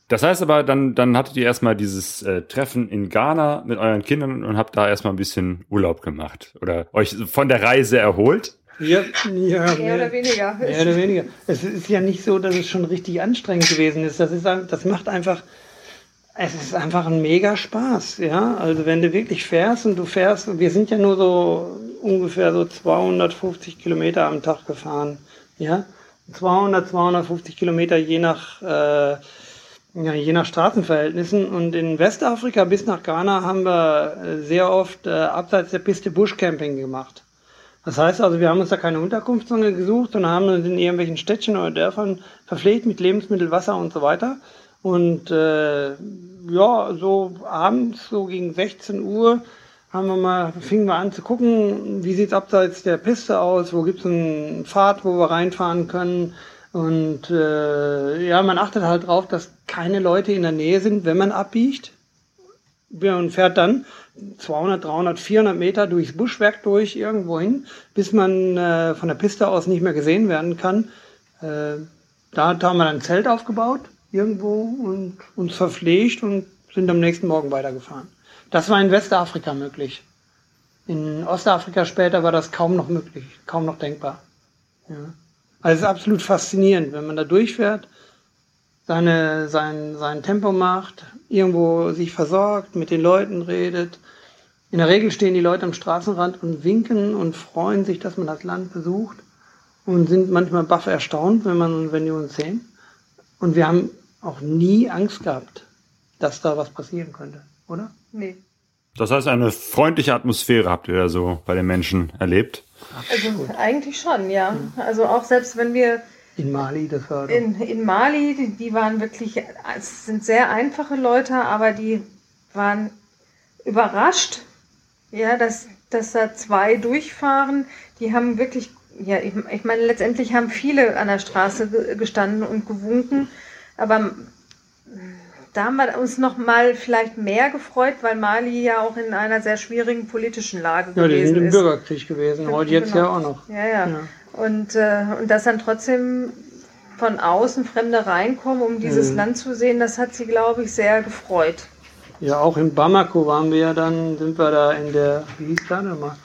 Das heißt aber, dann, dann hattet ihr erstmal dieses äh, Treffen in Ghana mit euren Kindern und habt da erstmal ein bisschen Urlaub gemacht oder euch von der Reise erholt. Ja, ja, Mehr oder weniger. Mehr oder weniger. Es ist ja nicht so, dass es schon richtig anstrengend gewesen ist. Das ist, das macht einfach, es ist einfach ein mega Spaß, ja. Also wenn du wirklich fährst und du fährst, wir sind ja nur so ungefähr so 250 Kilometer am Tag gefahren, ja. 200, 250 Kilometer je nach, äh, ja, je nach Straßenverhältnissen. Und in Westafrika bis nach Ghana haben wir äh, sehr oft äh, abseits der Piste Bushcamping gemacht. Das heißt also, wir haben uns da keine Unterkunftszone gesucht, sondern haben uns in irgendwelchen Städtchen oder Dörfern verpflegt mit Lebensmittel, Wasser und so weiter. Und äh, ja, so abends, so gegen 16 Uhr, haben wir mal, fingen wir an zu gucken, wie sieht's abseits der Piste aus, wo gibt's einen Pfad, wo wir reinfahren können. Und äh, ja, man achtet halt drauf, dass keine Leute in der Nähe sind, wenn man abbiegt. Und fährt dann 200, 300, 400 Meter durchs Buschwerk durch irgendwo hin, bis man äh, von der Piste aus nicht mehr gesehen werden kann. Äh, da, haben wir dann ein Zelt aufgebaut irgendwo und uns verpflegt und sind am nächsten Morgen weitergefahren. Das war in Westafrika möglich. In Ostafrika später war das kaum noch möglich, kaum noch denkbar. Ja. Also es ist absolut faszinierend, wenn man da durchfährt, seine, sein, sein Tempo macht, irgendwo sich versorgt, mit den Leuten redet. In der Regel stehen die Leute am Straßenrand und winken und freuen sich, dass man das Land besucht und sind manchmal baff erstaunt, wenn man, wenn die uns sehen. Und wir haben auch nie Angst gehabt, dass da was passieren könnte, oder? Nee. Das heißt, eine freundliche Atmosphäre habt ihr da so bei den Menschen erlebt. Also eigentlich schon, ja. Also auch selbst wenn wir In Mali, das war in, in Mali, die, die waren wirklich, es sind sehr einfache Leute, aber die waren überrascht, ja, dass, dass da zwei durchfahren. Die haben wirklich, ja, ich, ich meine, letztendlich haben viele an der Straße ge- gestanden und gewunken, aber da haben wir uns noch mal vielleicht mehr gefreut, weil Mali ja auch in einer sehr schwierigen politischen Lage ja, die gewesen sind im ist. Bürgerkrieg gewesen, heute jetzt Genau. ja auch noch. Ja, ja. Ja. Und, äh, und dass dann trotzdem von außen Fremde reinkommen, um dieses Mhm. Land zu sehen, das hat sie, glaube ich, sehr gefreut. Ja, auch in Bamako waren wir ja dann, sind wir da in der, wie hieß da nochmal?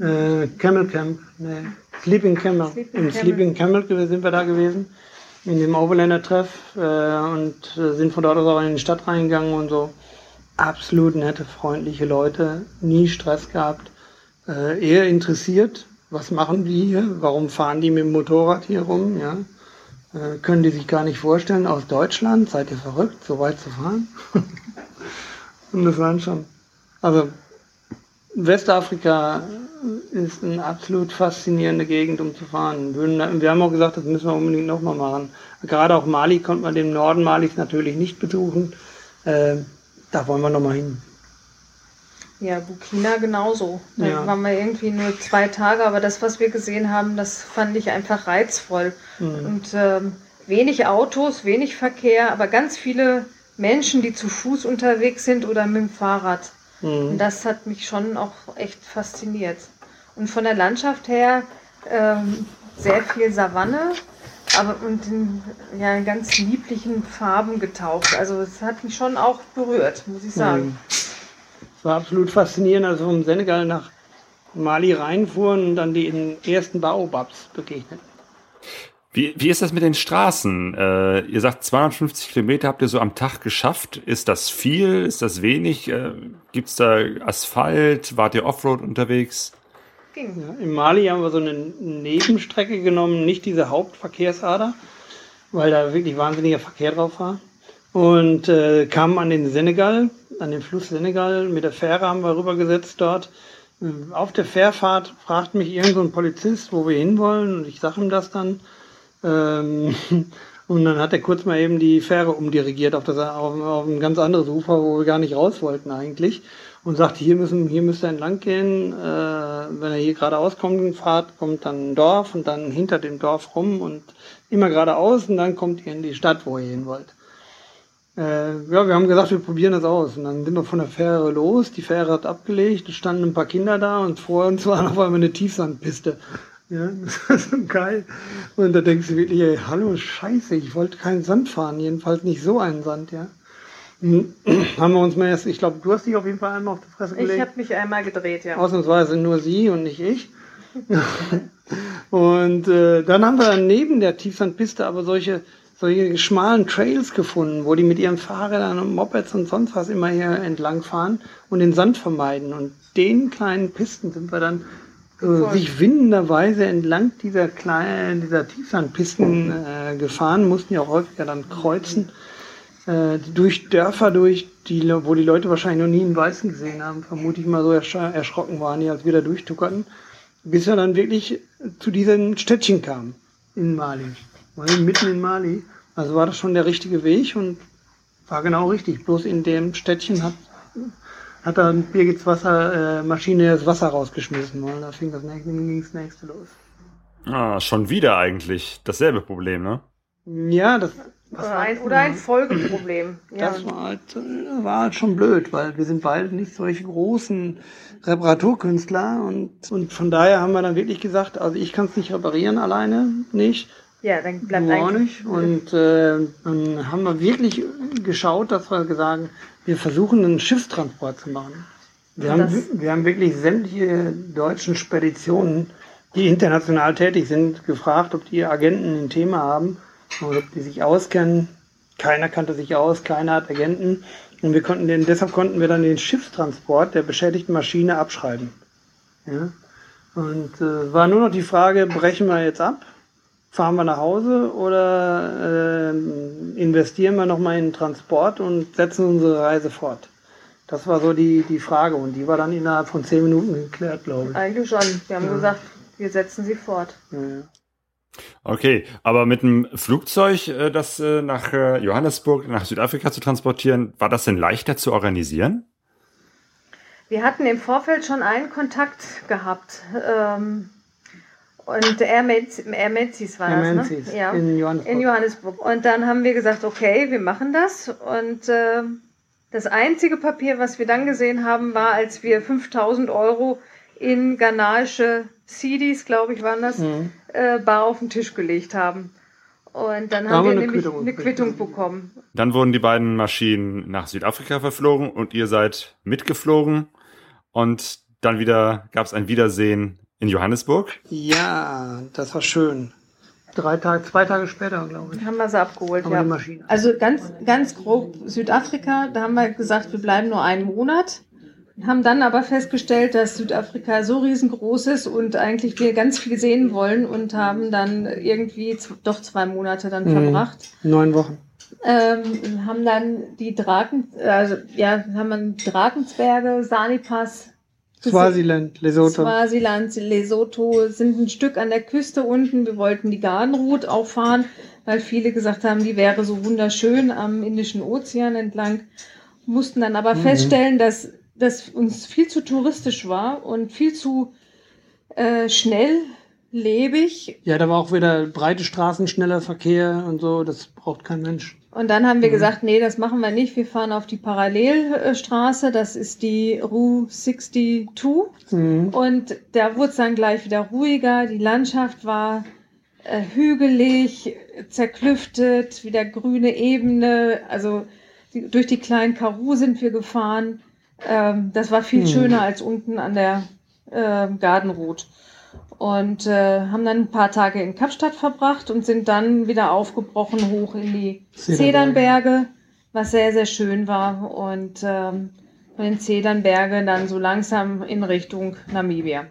Äh, Camel Camp, nee, Sleeping Camel. Sleeping Im Camel. Sleeping Camel sind wir da gewesen, in dem Overlander-Treff äh, und äh, sind von dort aus auch in die Stadt reingegangen und so. Absolut nette, freundliche Leute, nie Stress gehabt, äh, eher interessiert, was machen die hier, warum fahren die mit dem Motorrad hier rum, ja. Äh, können die sich gar nicht vorstellen, aus Deutschland, seid ihr verrückt, so weit zu fahren? <laughs> Und das waren schon. Also Westafrika ist eine absolut faszinierende Gegend, um zu fahren. Wir haben auch gesagt, das müssen wir unbedingt nochmal machen. Gerade auch Mali konnte man den Norden Malis natürlich nicht besuchen. Äh, da wollen wir nochmal hin. Ja, Burkina genauso. Da Ja. waren wir irgendwie nur zwei Tage, aber das, was wir gesehen haben, das fand ich einfach reizvoll. Mhm. Und ähm, wenig Autos, wenig Verkehr, aber ganz viele Menschen, die zu Fuß unterwegs sind oder mit dem Fahrrad. Und Mhm. das hat mich schon auch echt fasziniert. Und von der Landschaft her ähm, sehr viel Savanne, aber und in ja, in ganz lieblichen Farben getaucht. Also es hat mich schon auch berührt, muss ich sagen. Mhm. Es war absolut faszinierend, als wir vom Senegal nach Mali reinfuhren und dann den ersten Baobabs begegnet. Wie, wie ist das mit den Straßen? Äh, ihr sagt 250 Kilometer habt ihr so am Tag geschafft. Ist das viel? Ist das wenig? Äh, gibt's da Asphalt? Wart ihr Offroad unterwegs? Ja, in Mali haben wir so eine Nebenstrecke genommen, nicht diese Hauptverkehrsader, weil da wirklich wahnsinniger Verkehr drauf war. Und äh, kamen an den Senegal, an den Fluss Senegal. Mit der Fähre haben wir rübergesetzt dort. Äh, Auf der Fährfahrt fragt mich irgend so ein Polizist, wo wir hinwollen. Und ich sage ihm das dann. Ähm, <laughs> und dann hat er kurz mal eben die Fähre umdirigiert auf, das, auf, auf ein ganz anderes Ufer, wo wir gar nicht raus wollten eigentlich. Und sagt, hier müssen, hier müsst ihr entlang gehen. Äh, wenn er hier geradeaus kommt, fahrt, kommt dann ein Dorf und dann hinter dem Dorf rum und immer geradeaus und dann kommt ihr in die Stadt, wo ihr hin wollt. Äh, ja, wir haben gesagt, wir probieren das aus. Und dann sind wir von der Fähre los. Die Fähre hat abgelegt, es standen ein paar Kinder da und vor uns war auf einmal eine Tiefsandpiste. Ja, <laughs> das war so geil. Und da denkst du wirklich, ey, hallo, scheiße, ich wollte keinen Sand fahren, jedenfalls nicht so einen Sand, ja. Hm, <clears throat> haben wir uns mal erst, ich glaube, du hast dich auf jeden Fall einmal auf die Fresse gelegt. Ich habe mich einmal gedreht, ja. Ausnahmsweise nur sie und nicht ich. <laughs> und äh, dann haben wir neben der Tiefsandpiste aber solche, solche schmalen Trails gefunden, wo die mit ihren Fahrrädern und Mopeds und sonst was immer hier entlang fahren und den Sand vermeiden. Und den kleinen Pisten sind wir dann äh, sich windenderweise entlang dieser kleinen, dieser Tiefsandpisten äh, gefahren, mussten ja auch häufiger dann kreuzen äh, durch Dörfer durch, die, wo die Leute wahrscheinlich noch nie einen Weißen gesehen haben, vermute ich mal so ersch erschrocken waren, die als wir da durchtuckerten, bis wir dann wirklich zu diesem Städtchen kamen in Mali. Weil mitten in Mali. Also war das schon der richtige Weg und war genau richtig. Bloß in dem Städtchen hat, hat dann Birgits Wasser, äh, Maschine das Wasser rausgeschmissen. Und da fing das nächste, ging das nächste los. Ah, schon wieder eigentlich dasselbe Problem, ne? Ja, das, Oder ein, oder ein Folgeproblem. <clears throat> Ja. Das war halt, war halt schon blöd, weil wir sind beide nicht solche großen Reparaturkünstler und, und von daher haben wir dann wirklich gesagt, also ich kann es nicht reparieren alleine, nicht, ja, dann bleibt nicht. Und äh, dann haben wir wirklich geschaut, dass wir gesagt wir versuchen einen Schiffstransport zu machen. Wir, haben, wir haben wirklich sämtliche deutschen Speditionen, die international tätig sind, gefragt, ob die Agenten ein Thema haben oder ob die sich auskennen. Keiner kannte sich aus, keiner hat Agenten. Und wir konnten den, deshalb konnten wir dann den Schiffstransport der beschädigten Maschine abschreiben. Ja? Und äh, war nur noch die Frage, brechen wir jetzt ab? Fahren wir nach Hause oder ähm, investieren wir nochmal in Transport und setzen unsere Reise fort? Das war so die, die Frage und die war dann innerhalb von zehn Minuten geklärt, glaube ich. Eigentlich schon. Wir haben gesagt, wir setzen sie fort. Ja, ja. Okay, aber mit einem Flugzeug, äh, das äh, nach äh, Johannesburg, nach Südafrika zu transportieren, war das denn leichter zu organisieren? Wir hatten im Vorfeld schon einen Kontakt gehabt. Ähm, und Air Menzies war Air das, Menzies ne? Ja. in Johannesburg. In Johannesburg. Und dann haben wir gesagt, okay, wir machen das. Und äh, das einzige Papier, was wir dann gesehen haben, war, als wir 5000 Euro in ghanaische CDs, glaube ich, waren das, Mhm. äh, bar auf den Tisch gelegt haben. Und dann Da haben wir eine nämlich Quittung eine. Quittung bekommen. Dann wurden die beiden Maschinen nach Südafrika verflogen und ihr seid mitgeflogen. Und dann wieder gab es ein Wiedersehen in Johannesburg. Ja, das war schön. Drei Tage, zwei Tage später, glaube ich. Haben wir sie abgeholt, Aber ja. die Maschine. Also ganz, ganz grob Südafrika, da haben wir gesagt, wir bleiben nur einen Monat. Haben dann aber festgestellt, dass Südafrika so riesengroß ist und eigentlich wir ganz viel sehen wollen und haben dann irgendwie doch zwei Monate dann Mhm. verbracht. Neun Wochen. Ähm, haben dann die Draken, also ja, haben dann Drakensberge, Sanipass, Swasiland, Lesotho. Swasiland, Lesotho sind ein Stück an der Küste unten. Wir wollten die Garden Route auch fahren, weil viele gesagt haben, die wäre so wunderschön am Indischen Ozean entlang. Mussten dann aber feststellen, dass das uns viel zu touristisch war und viel zu äh, schnell lebig. Ja, da war auch wieder breite Straßen, schneller Verkehr und so. Das braucht kein Mensch. Und dann haben wir gesagt, nee, das machen wir nicht. Wir fahren auf die Parallelstraße. Das ist die Rue 62. Mhm. Und da wurde es dann gleich wieder ruhiger. Die Landschaft war äh, hügelig, zerklüftet, wieder grüne Ebene. Also die, durch die kleinen Karoo sind wir gefahren. Ähm, das war viel Hm. schöner als unten an der ähm, Garden Route. Und äh, haben dann ein paar Tage in Kapstadt verbracht und sind dann wieder aufgebrochen hoch in die Zedernberge. Zedernberge, was sehr, sehr schön war. Und ähm, von den Zedernberge dann so langsam in Richtung Namibia.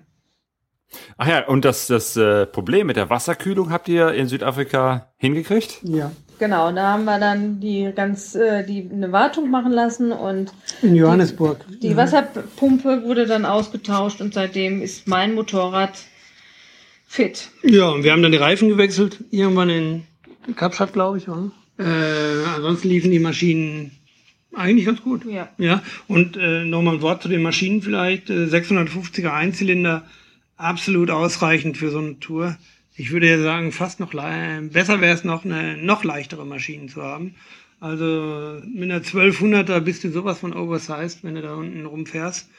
Ach ja, und das, das äh, Problem mit der Wasserkühlung habt ihr in Südafrika hingekriegt? Ja. Genau, da haben wir dann die ganz äh, die eine Wartung machen lassen und In Johannesburg. die Wasserpumpe wurde dann ausgetauscht und seitdem ist mein Motorrad fit. Ja, und wir haben dann die Reifen gewechselt. Irgendwann in Kapstadt, glaube ich. Oder? Äh, ansonsten liefen die Maschinen eigentlich ganz gut. Ja. Ja, und äh, nochmal ein Wort zu den Maschinen vielleicht. Äh, 650er Einzylinder, absolut ausreichend für so eine Tour. Ich würde ja sagen, fast noch besser wäre es noch, eine noch leichtere Maschine zu haben. Also mit einer 1200er bist du sowas von oversized, wenn du da unten rumfährst.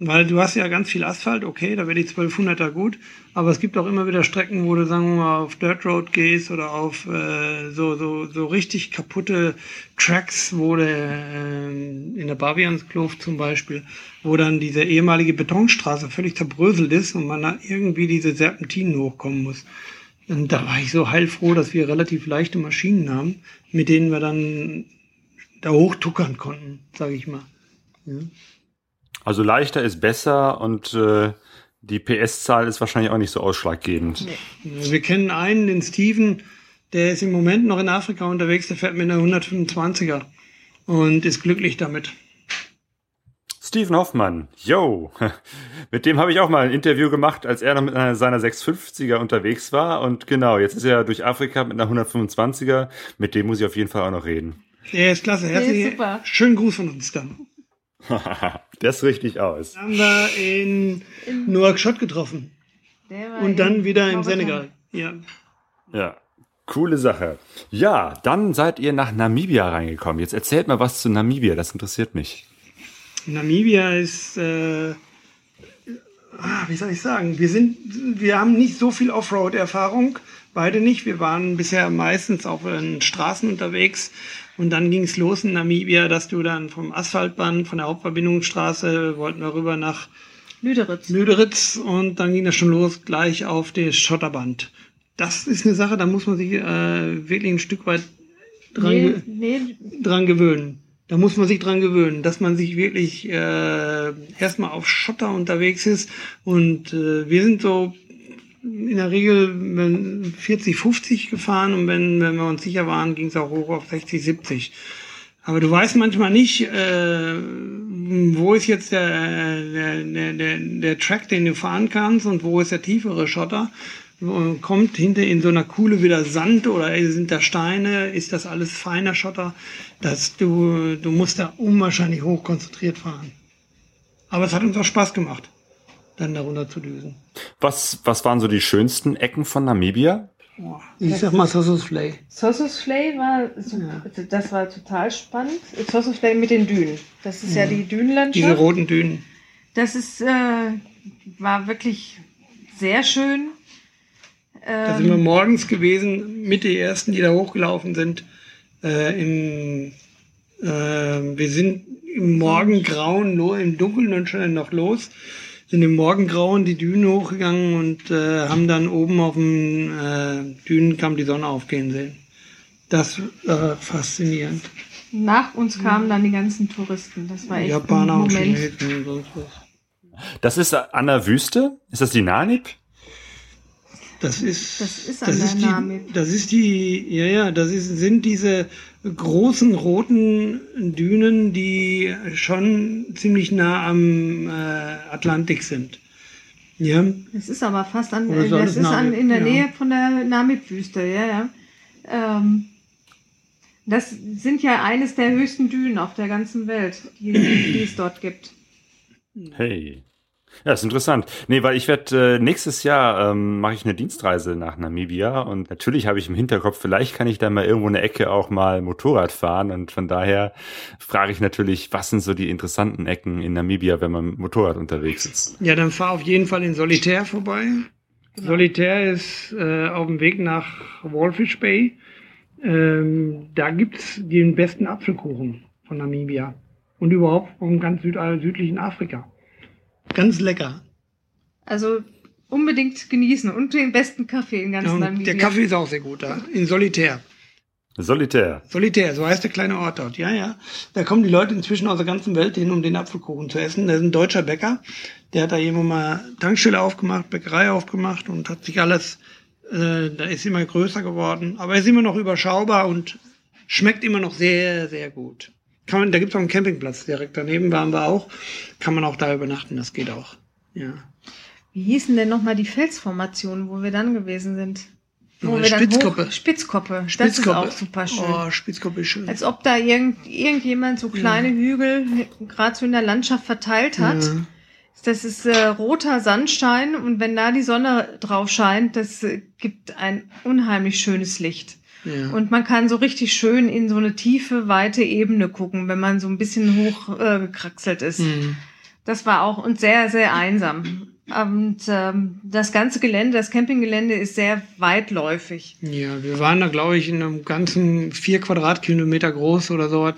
Weil du hast ja ganz viel Asphalt, okay, da wäre die 1200er gut, aber es gibt auch immer wieder Strecken, wo du, sagen wir mal, auf Dirt Road gehst oder auf äh, so, so, so richtig kaputte Tracks, wo der, äh, in der Bavianskluft zum Beispiel, wo dann diese ehemalige Betonstraße völlig zerbröselt ist und man da irgendwie diese Serpentinen hochkommen muss. Und da war ich so heilfroh, dass wir relativ leichte Maschinen haben, mit denen wir dann da hochtuckern konnten, sage ich mal. Also leichter ist besser und äh, die PS-Zahl ist wahrscheinlich auch nicht so ausschlaggebend. Wir kennen einen, den Steven, der ist im Moment noch in Afrika unterwegs, der fährt mit einer 125er und ist glücklich damit. Steven Hoffmann, yo, <laughs> mit dem habe ich auch mal ein Interview gemacht, als er noch mit einer, seiner 650er unterwegs war. Und genau, jetzt ist er durch Afrika mit einer 125er. Mit dem muss ich auf jeden Fall auch noch reden. Der ist klasse, herzlich. super. Schönen Gruß von uns dann. <laughs> Der ist richtig aus. Haben wir in Nouakchott getroffen und dann in wieder im. Senegal. Ja. Ja, coole Sache. Ja, dann seid ihr nach Namibia reingekommen. Jetzt erzählt mal was zu Namibia, das interessiert mich. Namibia ist, äh, ah, wie soll ich sagen, wir sind, wir haben nicht so viel Offroad-Erfahrung, beide nicht. Wir waren bisher meistens auf den Straßen unterwegs und dann ging es los in Namibia, dass du dann vom Asphaltband, von der Hauptverbindungsstraße, wollten wir rüber nach Lüderitz. Lüderitz und dann ging das schon los gleich auf das Schotterband. Das ist eine Sache, da muss man sich äh, wirklich ein Stück weit dran, Nee, ge- nee, dran gewöhnen. Da muss man sich dran gewöhnen, dass man sich wirklich äh, erstmal auf Schotter unterwegs ist. Und äh, wir sind so in der Regel wenn 40, 50 gefahren und wenn, wenn wir uns sicher waren, ging es auch hoch auf 60, 70. Aber du weißt manchmal nicht, äh, wo ist jetzt der, der, der, der, Track, den du fahren kannst und wo ist der tiefere Schotter. Kommt hinter in so einer Kuhle wieder Sand oder sind da Steine, ist das alles feiner Schotter, dass du, du musst da unwahrscheinlich hoch konzentriert fahren. Aber es hat uns auch Spaß gemacht, dann darunter zu düsen. Was, was waren so die schönsten Ecken von Namibia? Ich sag mal Sossus Flay. Sossus Flay war, das war total spannend. Sossus Flay mit den Dünen. Das ist ja, die Diese Dünenlandschaft. roten Dünen. Das ist, äh, war wirklich sehr schön. Da sind wir Ähm, morgens gewesen, mit die ersten, die da hochgelaufen sind. Äh, im, äh, wir sind im Morgengrauen, lo- im Dunkeln und schon noch los, sind im Morgengrauen die Dünen hochgegangen und äh, haben dann oben auf dem äh, Dünenkamm die Sonne aufgehen sehen. Das war faszinierend. nach uns kamen dann die ganzen Touristen. Das war echt Japaner ein und Moment. Chinesen und sonst was. Das ist an der Wüste? Ist das die Nanib? Das ist, Das ist die, das ist die, ja, ja, das ist, sind diese großen roten Dünen, die schon ziemlich nah am äh, Atlantik sind. Ja, Das ist aber fast an, äh, das es ist an, in der Ja. Nähe von der Namib-Wüste, ja, ja. Ähm, das sind ja eines der höchsten Dünen auf der ganzen Welt, die, die es dort gibt. Hey. Ja, ist interessant. Nee, weil ich werde äh, nächstes Jahr ähm, mache ich eine Dienstreise nach Namibia und natürlich habe ich im Hinterkopf, vielleicht kann ich da mal irgendwo eine Ecke auch mal Motorrad fahren und von daher frage ich natürlich, was sind so die interessanten Ecken in Namibia, wenn man Motorrad unterwegs ist? ja, dann fahr auf jeden Fall in Solitär vorbei. Solitär ist äh, auf dem Weg nach Walfish Bay. Ähm, da gibt's den besten Apfelkuchen von Namibia und überhaupt vom ganz süd äh, südlichen Afrika. Ganz lecker. Also unbedingt genießen und den besten Kaffee in ganz Ja, Namibia. der Kaffee ist auch sehr gut da. In Solitär. Solitär. Solitär, so heißt der kleine Ort dort. Ja, ja. Da kommen die Leute inzwischen aus der ganzen Welt hin, um den Apfelkuchen zu essen. Da ist ein deutscher Bäcker, der hat da irgendwann mal Tankstelle aufgemacht, Bäckerei aufgemacht und hat sich alles, äh, da ist immer größer geworden. Aber er ist immer noch überschaubar und schmeckt immer noch sehr, sehr gut. Kann man, da gibt's auch einen Campingplatz direkt daneben, waren wir auch. Kann man auch da übernachten, das geht auch. Ja. Wie hießen denn nochmal die Felsformationen, wo wir dann gewesen sind? Wo Ja, wir dann Spitzkoppe. Hoch, Spitzkoppe. Das Spitzkoppe. ist auch super schön. Oh, Spitzkoppe ist schön. Als ob da irgend, irgendjemand so kleine Hügel gerade so in der Landschaft verteilt hat. Ja. Das ist äh, roter Sandstein und wenn da die Sonne drauf scheint, das äh, gibt ein unheimlich schönes Licht. Ja. Und man kann so richtig schön in so eine tiefe, weite Ebene gucken, wenn man so ein bisschen hoch äh, ist. Mhm. Das war auch und sehr, sehr einsam. Und ähm, das ganze Gelände, das Campinggelände ist sehr weitläufig. Ja, wir waren da, glaube ich, in einem ganzen vier Quadratkilometer groß oder so.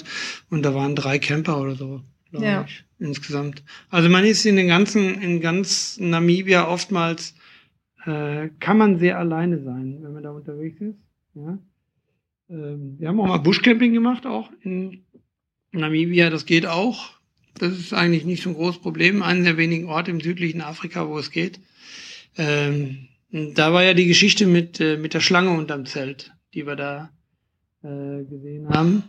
Und da waren drei Camper oder so, glaube Ja. ich, insgesamt. Also man ist in den ganzen, in ganz Namibia oftmals, äh, kann man sehr alleine sein, wenn man da unterwegs ist. Ja. Ähm, wir haben auch mal Buschcamping gemacht, auch in Namibia, das geht auch. Das ist eigentlich nicht so ein großes Problem. Einer der wenigen Orte im südlichen Afrika, wo es geht. Ähm, da war ja die Geschichte mit, äh, mit der Schlange unterm Zelt, die wir da äh, gesehen haben.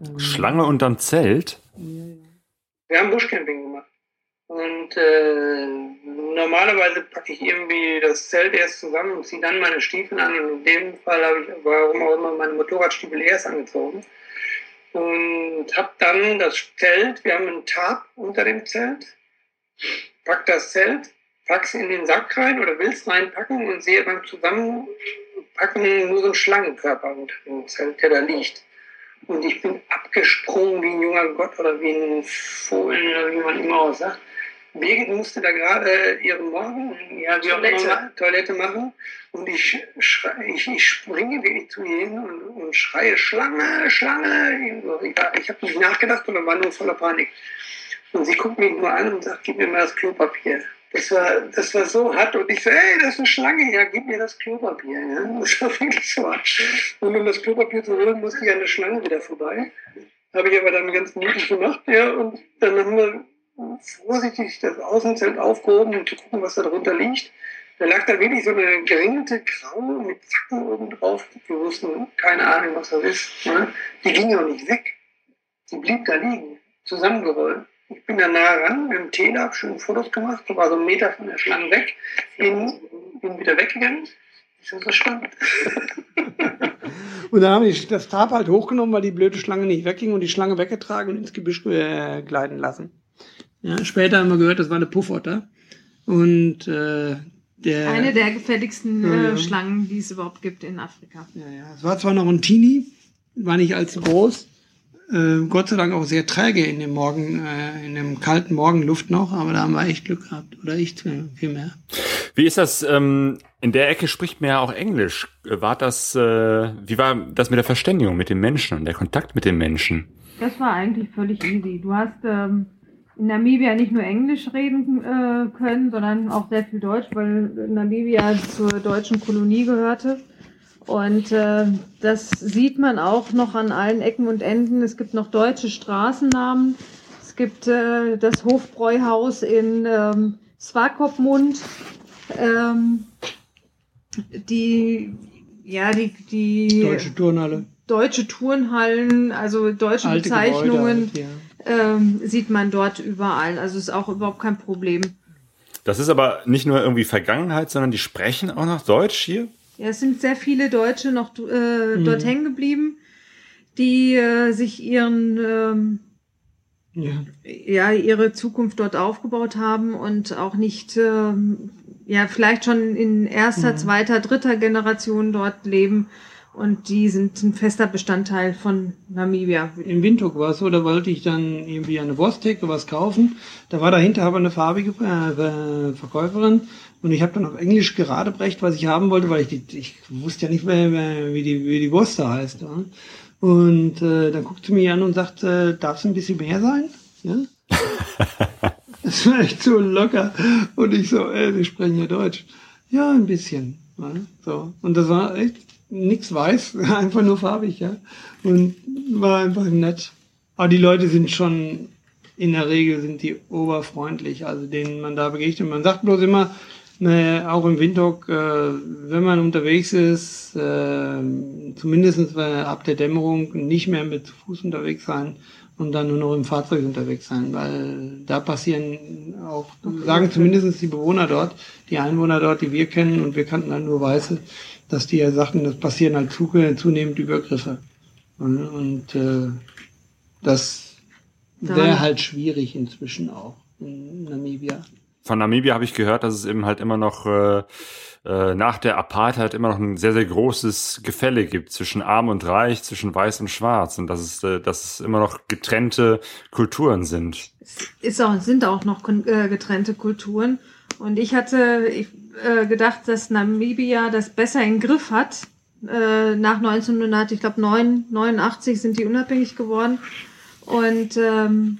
Ähm, Schlange unterm Zelt? Wir haben Buschcamping gemacht. Und äh, normalerweise packe ich irgendwie das Zelt erst zusammen und ziehe dann meine Stiefel an. Und in dem Fall habe ich, warum auch immer, meine Motorradstiefel erst angezogen. Und habe dann das Zelt, wir haben einen Tarp unter dem Zelt, pack das Zelt, pack's in den Sack rein oder will's reinpacken und sehe beim Zusammenpacken nur so einen Schlangenkörper unter dem Zelt, der da liegt. Und ich bin abgesprungen wie ein junger Gott oder wie ein Fohlen oder wie man immer auch sagt. Birgit musste da gerade ihre Morgen, ja, Toilette. Toilette machen. Und ich, schrei, ich, ich springe wirklich zu ihr hin und, und schreie Schlange, Schlange. Ich, ich habe nicht nachgedacht und war nur voller Panik. Und sie guckt mich nur an und sagt, gib mir mal das Klopapier. Das war, das war so hart. Und ich so, ey, das ist eine Schlange, ja, gib mir das Klopapier. Ja. <laughs> Das war wirklich so hart. Und um das Klopapier zu holen, musste ich an der Schlange wieder vorbei. Habe ich aber dann ganz mutig gemacht, ja. Und dann haben wir vorsichtig das Außenzelt aufgehoben, um zu gucken, was da drunter liegt. Da lag da wirklich so eine geringelte Graue mit Zacken oben drauf. Wir wussten keine Ahnung, was das ist. Ne? Die ging auch nicht weg. Die blieb da liegen, zusammengerollt. Ich bin da nah ran mit dem Tele, habe schön Fotos gemacht, da war so ein Meter von der Schlange weg, bin, bin wieder weggegangen. Das ist so spannend. <laughs> und dann habe ich das Tarp halt hochgenommen, weil die blöde Schlange nicht wegging und die Schlange weggetragen und ins Gebüsch äh, gleiten lassen. Ja, später haben wir gehört, das war eine Puffotter. Und äh, der. Eine der ja. äh, Schlangen, die es überhaupt gibt in Afrika. Ja, ja. Es war zwar noch ein Teenie, war nicht allzu groß. Äh, Gott sei Dank auch sehr träge in dem Morgen, äh, in dem kalten Morgenluft noch, aber da haben wir echt Glück gehabt. Oder ich vielmehr. Wie ist das? Ähm, in der Ecke spricht man ja auch Englisch. War das, äh, wie war das mit der Verständigung mit den Menschen und der Kontakt mit den Menschen? Das war eigentlich völlig easy. Du hast ähm, in Namibia nicht nur Englisch reden äh, können, sondern auch sehr viel Deutsch, weil Namibia zur deutschen Kolonie gehörte. Und äh, das sieht man auch noch an allen Ecken und Enden. Es gibt noch deutsche Straßennamen. Es gibt äh, das Hofbräuhaus in ähm, Swakopmund. Ähm, die, ja, die, die Deutsche Turnhalle. deutsche Turnhallen, also deutsche Alte Bezeichnungen Gebäude halt, ja. Ähm, sieht man dort überall. Also ist auch überhaupt kein Problem. Das ist aber nicht nur irgendwie Vergangenheit, sondern die sprechen auch noch Deutsch hier. Ja, es sind sehr viele Deutsche noch äh, dort hängen geblieben, die äh, sich ihren ähm, Ja. ja ihre Zukunft dort aufgebaut haben und auch nicht ähm, ja vielleicht schon in erster, zweiter, dritter Generation dort leben und die sind ein fester Bestandteil von Namibia. In Windhoek war es so, da wollte ich dann irgendwie der Wursttheke was kaufen. Da war dahinter aber eine farbige äh, äh, Verkäuferin und ich habe dann auf Englisch geradebrecht, was ich haben wollte, weil ich die, ich wusste ja nicht mehr, mehr wie die wie die Wurst da heißt. Ja. Und äh, dann guckt sie mich an und sagt, äh, darf es ein bisschen mehr sein? Ja. <laughs> Das war echt so locker. Und ich so, ey, Sie sprechen ja Deutsch. Ja, ein bisschen. Ja, so. Und das war echt nichts weiß, <laughs> einfach nur farbig, ja. Und war einfach nett. Aber die Leute sind schon, in der Regel sind die oberfreundlich, also denen man da begegnet. Man sagt bloß immer, ne, auch im Windhoek, äh, wenn man unterwegs ist, äh, zumindest ab der Dämmerung nicht mehr mit Fuß unterwegs sein und dann nur noch im Fahrzeug unterwegs sein, weil da passieren auch, sagen zumindest die Bewohner dort, die Einwohner dort, die wir kennen und wir kannten dann nur Weiße, dass die ja sagten, das passieren halt zu, zunehmend Übergriffe. Und, und äh, das wäre halt schwierig inzwischen auch in Namibia. Von Namibia habe ich gehört, dass es eben halt immer noch äh, äh, nach der Apartheid immer noch ein sehr, sehr großes Gefälle gibt zwischen Arm und Reich, zwischen Weiß und Schwarz und dass es, äh, dass es immer noch getrennte Kulturen sind. ist auch, sind auch noch äh, getrennte Kulturen. Und ich hatte ich, äh, gedacht, dass Namibia das besser in Griff hat. Äh, nach 1900, ich glaube 89 sind die unabhängig geworden. Und ähm,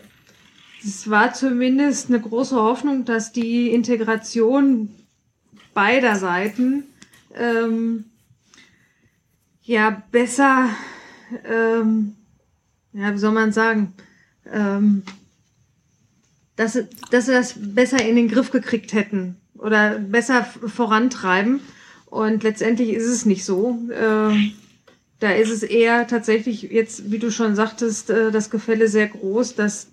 es war zumindest eine große Hoffnung, dass die Integration beider Seiten ähm, ja besser, ähm, ja, wie soll man sagen, ähm, dass, dass sie das besser in den Griff gekriegt hätten oder besser vorantreiben. Und letztendlich ist es nicht so. Äh, da ist es eher tatsächlich jetzt, wie du schon sagtest, äh, das Gefälle sehr groß, dass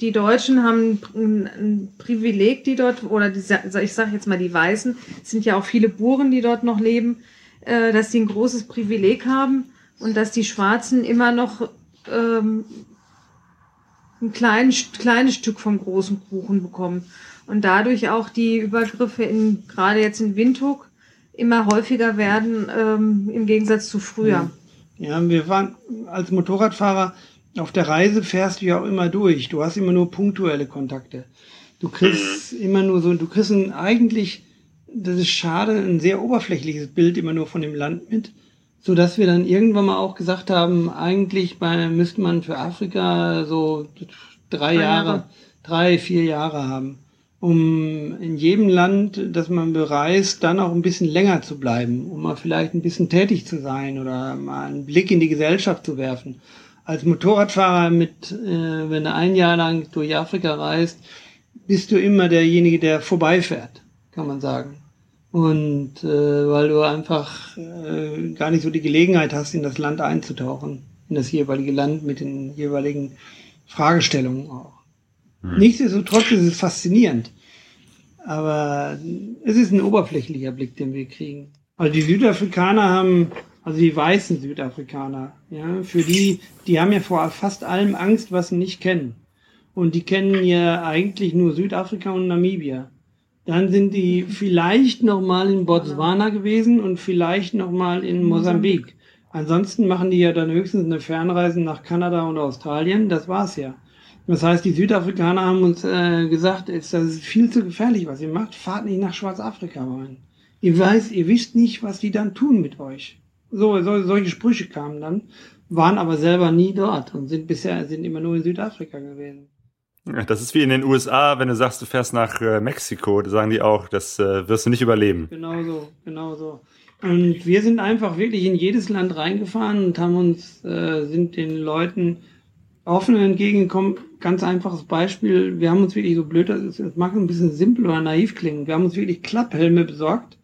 die Deutschen haben ein, Privileg, die dort, oder die, ich sage jetzt mal die Weißen, es sind ja auch viele Buren, die dort noch leben, äh, dass sie ein großes Privileg haben und dass die Schwarzen immer noch ähm, ein klein, kleines Stück vom großen Kuchen bekommen. Und dadurch auch die Übergriffe in, gerade jetzt in Windhoek immer häufiger werden, ähm, im Gegensatz zu früher. Ja, wir waren als Motorradfahrer auf der Reise fährst du ja auch immer durch. Du hast immer nur punktuelle Kontakte. Du kriegst immer nur so, du kriegst ein, eigentlich, das ist schade, ein sehr oberflächliches Bild immer nur von dem Land mit, so dass wir dann irgendwann mal auch gesagt haben, eigentlich bei, müsste man für Afrika so drei Drei Jahre, Jahre. drei, vier Jahre haben, um in jedem Land, das man bereist, dann auch ein bisschen länger zu bleiben, um mal vielleicht ein bisschen tätig zu sein oder mal einen Blick in die Gesellschaft zu werfen. Als Motorradfahrer mit, äh, wenn du ein Jahr lang durch Afrika reist, bist du immer derjenige, der vorbeifährt, kann man sagen. Und äh, weil du einfach äh, gar nicht so die Gelegenheit hast, in das Land einzutauchen, in das jeweilige Land mit den jeweiligen Fragestellungen auch. Nichtsdestotrotz ist es faszinierend. Aber es ist ein oberflächlicher Blick, den wir kriegen. Also die Südafrikaner haben, also die weißen Südafrikaner, ja, für die, die haben ja vor fast allem Angst, was sie nicht kennen. Und die kennen ja eigentlich nur Südafrika und Namibia. Dann sind die vielleicht noch mal in Botswana gewesen und vielleicht noch mal in Mosambik. Ansonsten machen die ja dann höchstens eine Fernreise nach Kanada und Australien. Das war's ja. Das heißt, die Südafrikaner haben uns äh, gesagt, das ist viel zu gefährlich, was ihr macht. Fahrt nicht nach Schwarzafrika rein. Ihr weiß, ihr wisst nicht, was die dann tun mit euch. So, so solche Sprüche kamen dann, waren aber selber nie dort und sind bisher sind immer nur in Südafrika gewesen. Das ist wie in den USA, wenn du sagst, du fährst nach äh, Mexiko, da sagen die auch, das äh, wirst du nicht überleben. Genau so, genau so. Und wir sind einfach wirklich in jedes Land reingefahren und haben uns, äh, sind den Leuten offen entgegengekommen. Ganz einfaches Beispiel. Wir haben uns wirklich so blöd, das mag ein bisschen simpel oder naiv klingen. Wir haben uns wirklich Klapphelme besorgt,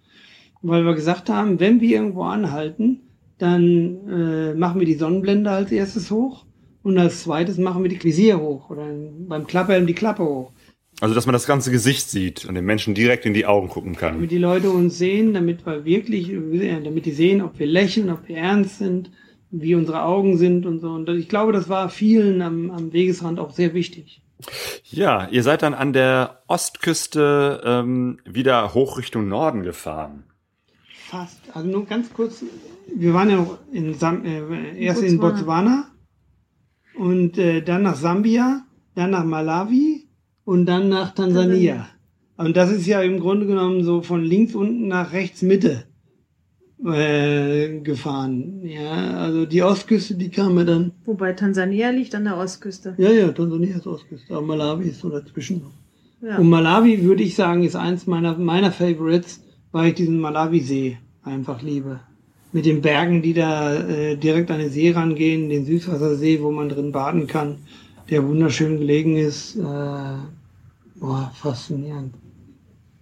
weil wir gesagt haben, wenn wir irgendwo anhalten, dann äh, machen wir die Sonnenblende als erstes hoch und als zweites machen wir die Visier hoch oder beim Klapphelm die Klappe hoch. Also, dass man das ganze Gesicht sieht und den Menschen direkt in die Augen gucken kann. Damit die Leute uns sehen, damit wir wirklich, äh, damit die sehen, ob wir lächeln, ob wir ernst sind, wie unsere Augen sind und so. Und ich glaube, das war vielen am, am Wegesrand auch sehr wichtig. Ja, ihr seid dann an der Ostküste ähm, wieder hoch Richtung Norden gefahren. Fast. Also nur ganz kurz. Wir waren ja noch in Sam äh, erst in Botswana und äh, dann nach Sambia, dann nach Malawi und dann nach Tansania. Und das ist ja im Grunde genommen so von links unten nach rechts Mitte äh, gefahren. Ja, also die Ostküste, die kam mir dann. Wobei Tansania liegt an der Ostküste. Ja, ja, Tansania ist Ostküste, aber Malawi ist so dazwischen. Ja. Und Malawi würde ich sagen, ist eins meiner meiner Favorites, weil ich diesen Malawi-See einfach liebe. Mit den Bergen, die da äh, direkt an den See rangehen, den Süßwassersee, wo man drin baden kann, der wunderschön gelegen ist. Äh, boah, faszinierend.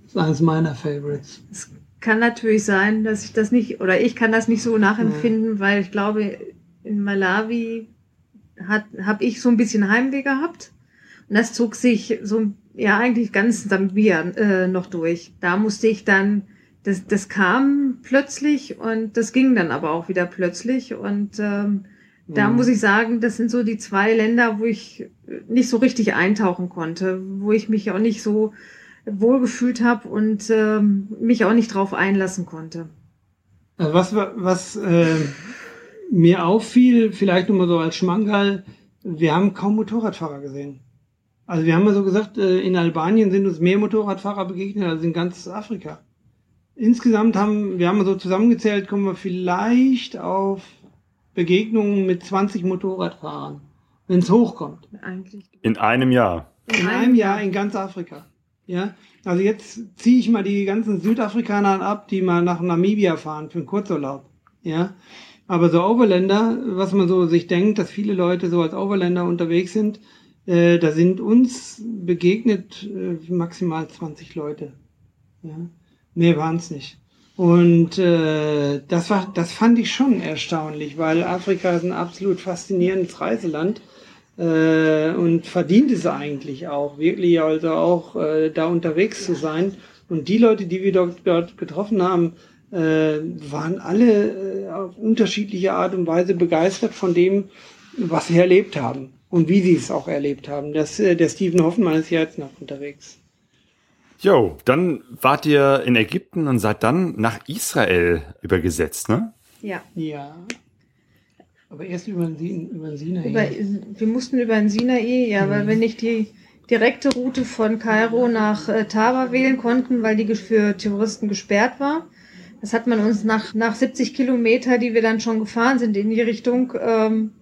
Das ist eines meiner Favorites. Es kann natürlich sein, dass ich das nicht, oder ich kann das nicht so nachempfinden, weil ich glaube, in Malawi habe ich so ein bisschen Heimweh gehabt. Und das zog sich so, ja, eigentlich ganz Sambia äh, noch durch. Da musste ich dann, das, das kam plötzlich und das ging dann aber auch wieder plötzlich. Und ähm, da Mhm. muss ich sagen, das sind so die zwei Länder, wo ich nicht so richtig eintauchen konnte, wo ich mich auch nicht so wohlgefühlt habe und ähm, mich auch nicht drauf einlassen konnte. Also was, was äh, mir auffiel, vielleicht nur mal so als Schmankerl, wir haben kaum Motorradfahrer gesehen. Also wir haben ja so gesagt, äh, in Albanien sind uns mehr Motorradfahrer begegnet als in ganz Afrika. Insgesamt haben, wir haben so zusammengezählt, kommen wir vielleicht auf Begegnungen mit 20 Motorradfahrern, wenn es hochkommt. Eigentlich. In einem Jahr. In einem Jahr in ganz Afrika. Ja, also jetzt ziehe ich mal die ganzen Südafrikaner ab, die mal nach Namibia fahren für einen Kurzurlaub. Ja, aber so Overländer, was man so sich denkt, dass viele Leute so als Overländer unterwegs sind, äh, da sind uns begegnet äh, maximal 20 Leute. Ja, mehr waren es nicht. Und äh, das war, das fand ich schon erstaunlich, weil Afrika ist ein absolut faszinierendes Reiseland äh, und verdient es eigentlich auch, wirklich also auch äh, da unterwegs zu sein. Und die Leute, die wir dort, dort getroffen haben, äh, waren alle äh, auf unterschiedliche Art und Weise begeistert von dem, was sie erlebt haben und wie sie es auch erlebt haben. Das, äh, der Steven Hoffmann ist ja jetzt noch unterwegs. Jo, dann wart ihr in Ägypten und seid dann nach Israel übergesetzt, ne? Ja. Ja. Aber erst über den, über den Sinai. Über, wir mussten über den Sinai, ja, weil wir nicht die direkte Route von Kairo nach äh, Taba wählen konnten, weil die für Touristen gesperrt war. Das hat man uns nach, nach 70 Kilometer, die wir dann schon gefahren sind in die Richtung, ähm,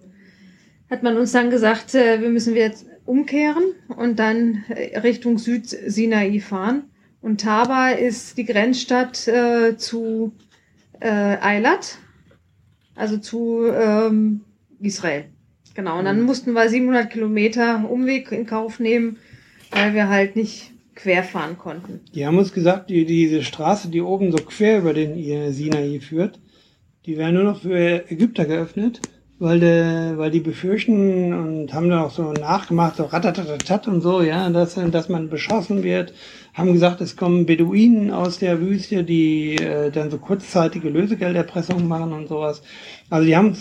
hat man uns dann gesagt, äh, wir müssen jetzt umkehren und dann äh, Richtung Süd-Sinai fahren. Und Taba ist die Grenzstadt äh, zu äh, Eilat, also zu ähm, Israel. Genau, und dann mussten wir 700 Kilometer Umweg in Kauf nehmen, weil wir halt nicht quer fahren konnten. Die haben uns gesagt, die, diese Straße, die oben so quer über den Sinai führt, die wäre nur noch für Ägypter geöffnet, weil, der, weil die befürchten und haben dann auch so nachgemacht, so ratatatatat und so, ja, dass, dass man beschossen wird. Haben gesagt, es kommen Beduinen aus der Wüste, die äh, dann so kurzzeitige Lösegelderpressungen machen und sowas. Also die haben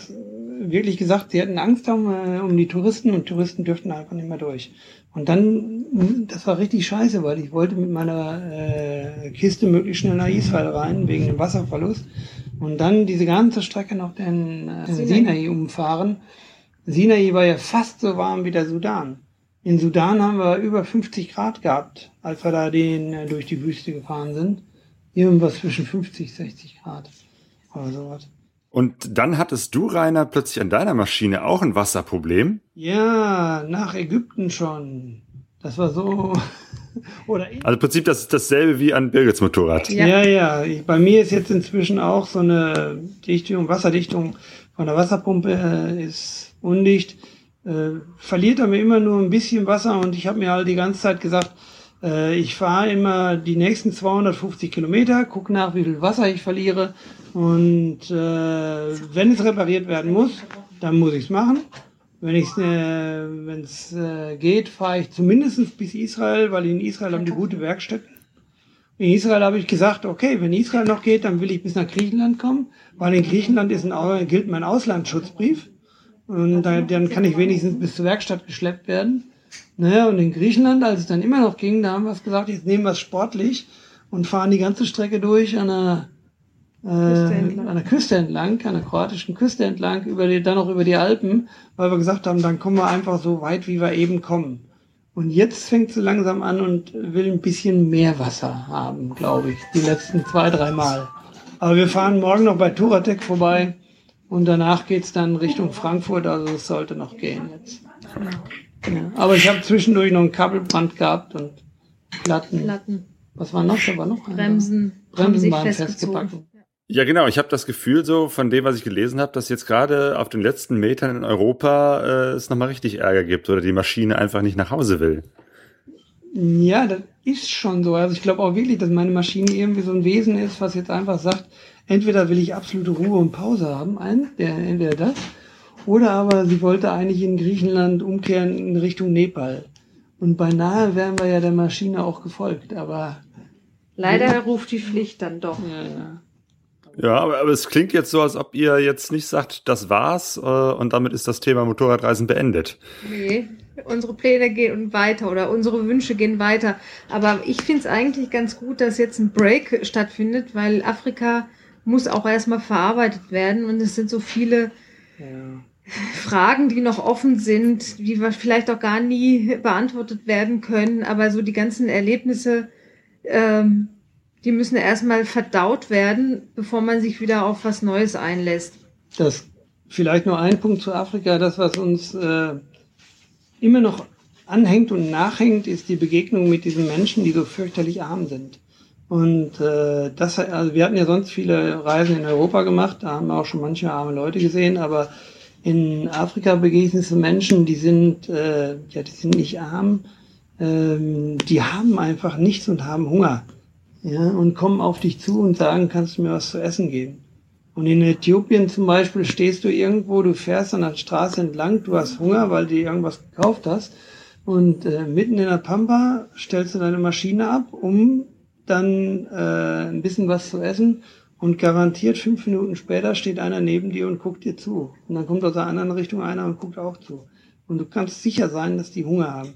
wirklich gesagt, sie hätten Angst um, äh, um die Touristen und Touristen dürften einfach nicht mehr durch. Und dann, das war richtig scheiße, weil ich wollte mit meiner äh, Kiste möglichst schnell nach Israel rein, wegen dem Wasserverlust. Und dann diese ganze Strecke noch den äh, Sinai. Sinai umfahren. Sinai war ja fast so warm wie der Sudan. In Sudan haben wir über 50 Grad gehabt, als wir da den äh, durch die Wüste gefahren sind. Irgendwas zwischen 50, 60 Grad oder sowas. Und dann hattest du, Rainer, plötzlich an deiner Maschine auch ein Wasserproblem. Ja, nach Ägypten schon. Das war so. <laughs> Oder also im Prinzip das ist dasselbe wie an Birgits Motorrad. Ja, ja. ja. Ich, bei mir ist jetzt inzwischen auch so eine Dichtung, Wasserdichtung von der Wasserpumpe äh, ist undicht. Äh, verliert aber immer nur ein bisschen Wasser und ich habe mir halt die ganze Zeit gesagt, äh, ich fahre immer die nächsten 250 Kilometer, gucke nach, wie viel Wasser ich verliere und äh, wenn es repariert werden muss, dann muss ich es machen. Wenn es äh, wenn's, äh, geht, fahre ich zumindest bis Israel, weil in Israel haben die gute Werkstätten. In Israel habe ich gesagt, okay, wenn Israel noch geht, dann will ich bis nach Griechenland kommen, weil in Griechenland ist ein, gilt mein Auslandsschutzbrief. Und dann kann ich wenigstens bis zur Werkstatt geschleppt werden. Naja, und in Griechenland, als es dann immer noch ging, da haben wir es gesagt, jetzt nehmen wir es sportlich und fahren die ganze Strecke durch an der, äh, an der Küste entlang, an der kroatischen Küste entlang, über die, dann auch über die Alpen, weil wir gesagt haben, dann kommen wir einfach so weit, wie wir eben kommen. Und jetzt fängt sie langsam an und will ein bisschen mehr Wasser haben, glaube ich, die letzten zwei, drei Mal. Aber wir fahren morgen noch bei Turatec vorbei und danach geht's dann Richtung Frankfurt, also es sollte noch gehen jetzt. Ja, aber ich habe zwischendurch noch ein Kabelbrand gehabt und Platten. Platten. Was war noch? Da war noch Bremsen. Bremsen waren festgepackt. Ja, genau. Ich habe das Gefühl so von dem, was ich gelesen habe, dass jetzt gerade auf den letzten Metern in Europa äh, es nochmal richtig Ärger gibt oder die Maschine einfach nicht nach Hause will. Ja, das ist schon so. Also ich glaube auch wirklich, dass meine Maschine irgendwie so ein Wesen ist, was jetzt einfach sagt, entweder will ich absolute Ruhe und Pause haben, ein, der, entweder das, oder aber sie wollte eigentlich in Griechenland umkehren in Richtung Nepal. Und beinahe wären wir ja der Maschine auch gefolgt, aber. Leider ja. ruft die Pflicht dann doch. Ja, ja. Ja, aber, aber es klingt jetzt so, als ob ihr jetzt nicht sagt, das war's äh, und damit ist das Thema Motorradreisen beendet. Nee, unsere Pläne gehen weiter oder unsere Wünsche gehen weiter. Aber ich finde es eigentlich ganz gut, dass jetzt ein Break stattfindet, weil Afrika muss auch erstmal verarbeitet werden und es sind so viele ja. Fragen, die noch offen sind, die vielleicht auch gar nie beantwortet werden können, aber so die ganzen Erlebnisse, ähm, die müssen erstmal verdaut werden, bevor man sich wieder auf was Neues einlässt. Das vielleicht nur ein Punkt zu Afrika, das was uns äh, immer noch anhängt und nachhängt, ist die Begegnung mit diesen Menschen, die so fürchterlich arm sind. Und äh, das, also wir hatten ja sonst viele Reisen in Europa gemacht, da haben wir auch schon manche arme Leute gesehen, aber in Afrika begegnest du Menschen, die sind, äh, ja, die sind nicht arm, ähm, die haben einfach nichts und haben Hunger. Ja, und kommen auf dich zu und sagen, kannst du mir was zu essen geben? Und in Äthiopien zum Beispiel stehst du irgendwo, du fährst an der Straße entlang, du hast Hunger, weil du irgendwas gekauft hast. Und äh, mitten in der Pampa stellst du deine Maschine ab, um dann äh, ein bisschen was zu essen und garantiert fünf Minuten später steht einer neben dir und guckt dir zu. Und dann kommt aus der anderen Richtung einer und guckt auch zu. Und du kannst sicher sein, dass die Hunger haben.